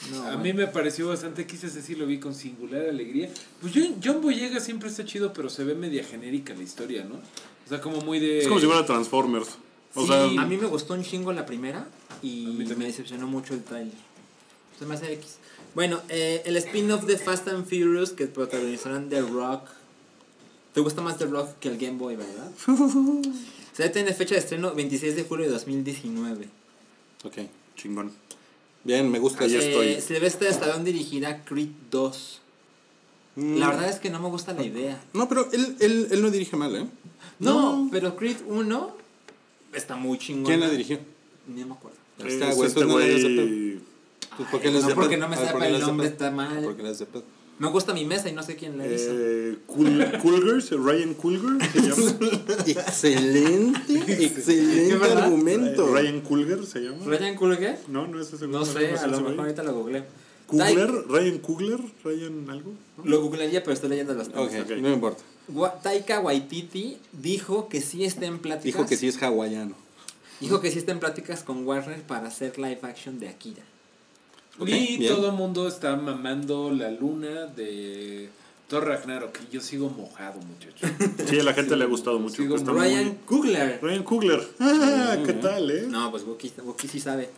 No, A mí me pareció bastante X, ese sí lo vi con singular alegría. Pues yo, John Boyega siempre está chido, pero se ve media genérica la historia, ¿no? O sea, como muy de... Es como si fuera Transformers. O Sí. sea, A mí me gustó un chingo la primera y me decepcionó mucho el trailer. Se me hace X. Bueno, eh, el spin-off de Fast and Furious que protagonizarán The Rock. ¿Te gusta más The Rock que el Game Boy, verdad? Se tiene fecha de estreno 26 de julio de 2019. Ok. chingón. Bien, me gusta. Ahí eso. estoy. Eh, Sylvester Stallone dirigirá Creed 2. Mm. La verdad es que no me gusta la idea. No, pero él, él, él no dirige mal, ¿eh? No, pero Creed 1 está muy chingón. ¿Quién la dirigió? Ni me acuerdo. Está, Es güey, este no güey. Pues, ¿por qué Ay, no, de porque no me sepa ¿por qué el nombre, está mal. ¿Por qué le haces de pedo? Me gusta mi mesa y no sé quién la hizo. Eh, Ryan Coolger se llama. Excelente, ¿Qué excelente argumento. Ryan Coolger se llama. ¿Ryan Coogler? No, no es ese No sé, a lo mejor ahorita lo googleé. Coogler, Ryan Coogler, Ryan algo. Lo googlearía, pero estoy leyendo las cosas. Ok. no me importa. Taika Waititi dijo que sí está en pláticas. Dijo que sí es hawaiano. Dijo que sí está en pláticas con Warner para hacer live action de Akira. Y bien. todo el mundo está mamando la luna de Thor Ragnarok. Y yo sigo mojado, muchachos. Sí, a la gente le ha gustado mucho. Sigo está Ryan muy- Coogler. Ryan Coogler. Ah, ¿qué tal, eh? No, pues Wookie, Wookie sí sabe.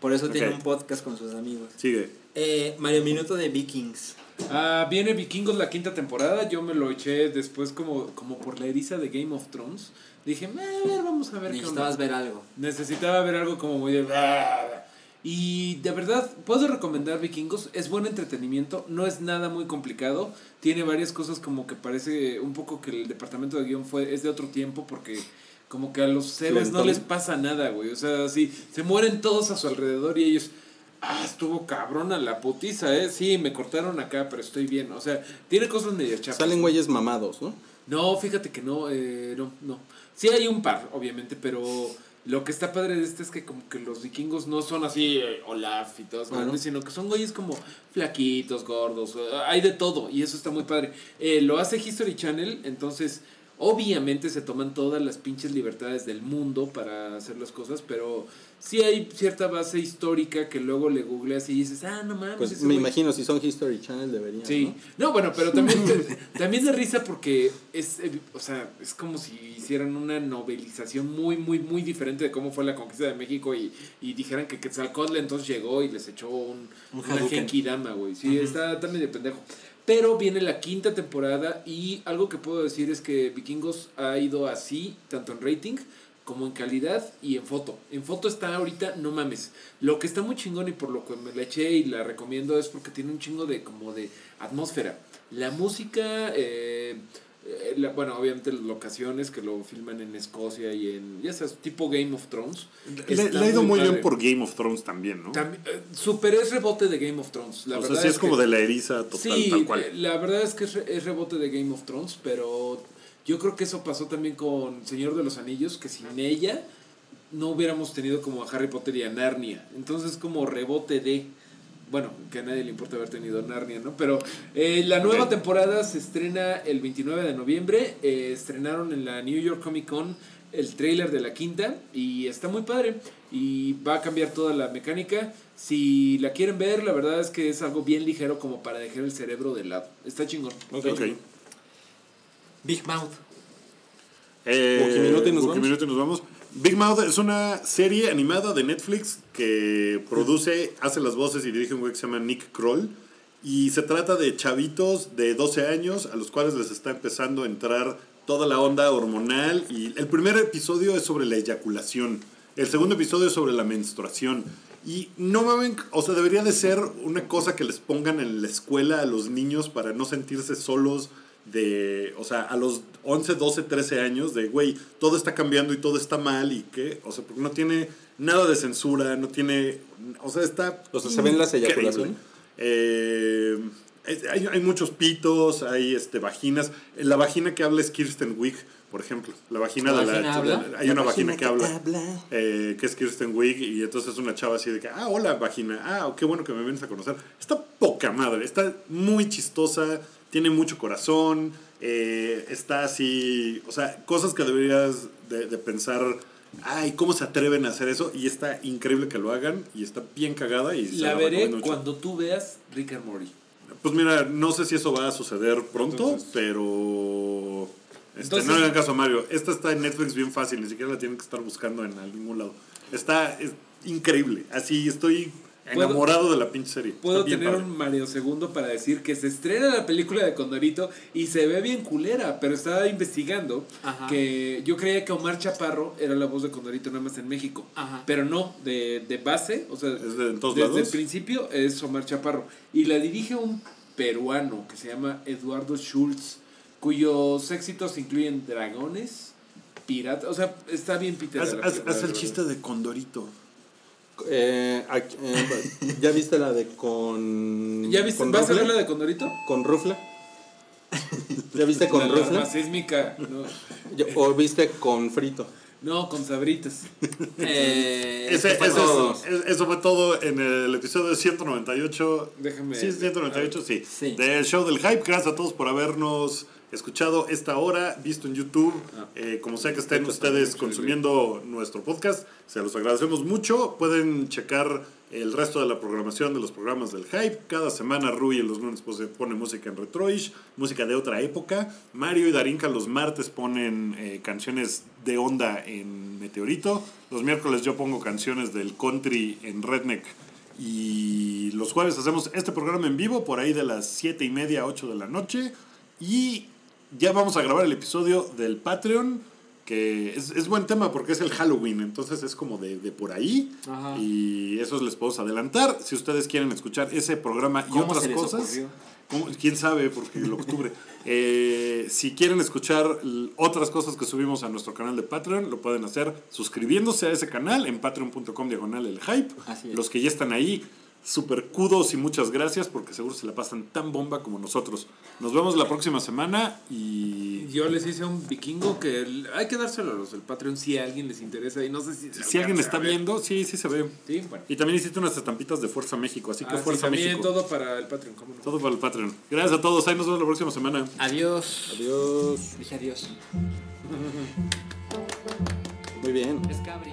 Por eso tiene un podcast con sus amigos. Sigue. Eh, Mario Minuto de Vikings. Ah, viene Vikingos la quinta temporada. Yo me lo eché después como, como por la eriza de Game of Thrones. Dije, "Eh, a ver, vamos a ver qué onda". Necesitabas ver algo. Necesitaba ver algo como muy de... Y de verdad, puedo recomendar Vikingos. Es buen entretenimiento, no es nada muy complicado. Tiene varias cosas como que parece un poco que el departamento de guion fue, es de otro tiempo porque como que a los héroes no les pasa nada, güey. O sea, sí, se mueren todos a su alrededor y ellos... Ah, estuvo cabrona la putiza, ¿eh? Sí, me cortaron acá, pero estoy bien. O sea, tiene cosas medio chapas. Salen güeyes mamados, ¿no? No, fíjate que no, eh, no, no. Sí hay un par, obviamente, pero lo que está padre de este es que como que los vikingos no son así eh, Olaf y todos, Ah, ¿no? sino que son güeyes como flaquitos, gordos, eh, hay de todo y eso está muy padre. Eh, lo hace History Channel, entonces obviamente se toman todas las pinches libertades del mundo para hacer las cosas, pero sí hay cierta base histórica que luego le googleas y dices, ah, no mames. Pues me güey". imagino, si son History Channel deberían. Sí, ¿no? no, bueno, pero también, también de risa porque es, o sea, es como si hicieran una novelización muy, muy, muy diferente de cómo fue la conquista de México y, y dijeran que Quetzalcóatl entonces llegó y les echó un, Un una güey. Sí, está también de pendejo. Pero viene la quinta temporada y algo que puedo decir es que Vikingos ha ido así, tanto en rating como en calidad y en foto. En foto está ahorita, no mames. Lo que está muy chingón y por lo que me la eché y la recomiendo es porque tiene un chingo de como de atmósfera. La música, eh, eh, la- bueno, obviamente las locaciones que lo filman en Escocia y en, ya sabes, tipo Game of Thrones. Le, ha ido muy padre. bien por Game of Thrones también, ¿no? También, eh, super es rebote de Game of Thrones. La o sea, verdad sí es, como que- de la eriza total, Sí, tal cual. eh, la verdad es que es, re- es rebote de Game of Thrones, pero yo creo que eso pasó también con Señor de los Anillos, que sin ella no hubiéramos tenido como a Harry Potter y a Narnia. Entonces como rebote de... Bueno, que a nadie le importa haber tenido Narnia, ¿no? Pero eh, la nueva temporada se estrena el 29 de noviembre. eh, estrenaron en la New York Comic Con el trailer de la quinta y está muy padre. Y va a cambiar toda la mecánica. Si la quieren ver, la verdad es que es algo bien ligero como para dejar el cerebro de lado. Está chingón. Ok. Ok. Big Mouth. Eh, nos vamos. Nos vamos. Big Mouth es una serie animada de Netflix que produce, hace las voces y dirige un güey que se llama Nick Kroll. Y se trata de chavitos de 12 años a los cuales les está empezando a entrar toda la onda hormonal. Y el primer episodio es sobre la eyaculación. El segundo episodio es sobre la menstruación. Y no mamen, o sea, debería de ser una cosa que les pongan en la escuela a los niños para no sentirse solos de, o sea, a los 11, 12, 13 años, de, güey, todo está cambiando y todo está mal y que, o sea, porque no tiene nada de censura, no tiene, o sea, está... O sea, ¿se ven las eyaculaciones? Eh, hay, hay muchos pitos, hay este, vaginas. La vagina que habla es Kirsten Wiig, por ejemplo. La vagina ¿La de la... Hay La una vagina vagina que que habla habla. eh, que es Kirsten Wiig, y entonces es una chava así de que, ah, hola, vagina, ah, qué bueno que me vienes a conocer. Está poca madre, está muy chistosa, tiene mucho corazón, eh, está así, o sea, cosas que deberías de, de pensar, ay, ¿cómo se atreven a hacer eso? Y está increíble que lo hagan, y está bien cagada, y se La veré cuando tú veas Rick and Morty. Pues mira, no sé si eso va a suceder pronto, Entonces- pero... Este, Entonces- no le hagan caso a Mario. Esta está en Netflix bien fácil, ni siquiera la tienen que estar buscando en ningún lado. Está es increíble. Así estoy ¿Puedo- enamorado de la pinche serie. Puedo tener padre. un Mario segundo para decir que se estrena la película de Condorito y se ve bien culera, pero estaba investigando Ajá. que yo creía que Omar Chaparro era la voz de Condorito nada más en México. Ajá. Pero no, de, de base, o sea, ¿Es de en todos desde el principio es Omar Chaparro. Y la dirige un peruano que se llama Eduardo Schultz, cuyos éxitos incluyen dragones, piratas, o sea, está bien pitera Haz, el chiste de Condorito. Eh, aquí- eh, ¿Ya viste la de con. ¿Ya viste? con ¿Vas a ver la de Condorito? ¿Con Rufla? ¿Ya viste con La- la Rufla? más sísmica, no. ¿O viste con Frito? No, con sabritas. Eh, Ese- eso fue ese- todo. es- eso fue todo en el episodio 198. Déjame- Sí, 198, sí. Sí. Del show del hype. Gracias a todos por habernos escuchado esta hora, visto en YouTube. Ah. Eh, como sea que estén ustedes consumiendo nuestro podcast, se los agradecemos mucho. Pueden checar el resto de la programación de los programas del hype. Cada semana Rui en los lunes pone música en Retroish, música de otra época. Mario y Darinka los martes ponen eh, canciones de onda en Meteorito. Los miércoles yo pongo canciones del country en Redneck. Y los jueves hacemos este programa en vivo por ahí de las 7 y media, 8 de la noche. Y ya vamos a grabar el episodio del Patreon, que es, es buen tema porque es el Halloween, entonces es como de, de por ahí. Ajá. Y eso les puedo adelantar. Si ustedes quieren escuchar ese programa y ¿Cómo otras cosas. ¿Quién sabe? Porque el octubre. Eh, si quieren escuchar otras cosas que subimos a nuestro canal de Patreon, lo pueden hacer suscribiéndose a ese canal en patreon.com diagonal el hype. Los que ya están ahí, super kudos y muchas gracias porque seguro se la pasan tan bomba como nosotros. Nos vemos la próxima semana y Yo les hice un vikingo que el- hay que dárselo a los del Patreon si a alguien les interesa y no sé si... se si alguien está viendo, sí, sí se ve. Sí, bueno. Y también hiciste unas estampitas de Fuerza México, así que Ah, sí, Fuerza también México. todo para el Patreon, ¿cómo no? Todo para el Patreon. Gracias a todos. Ahí nos vemos la próxima semana. Adiós. Adiós. Dije adiós. Muy bien. Es cabri.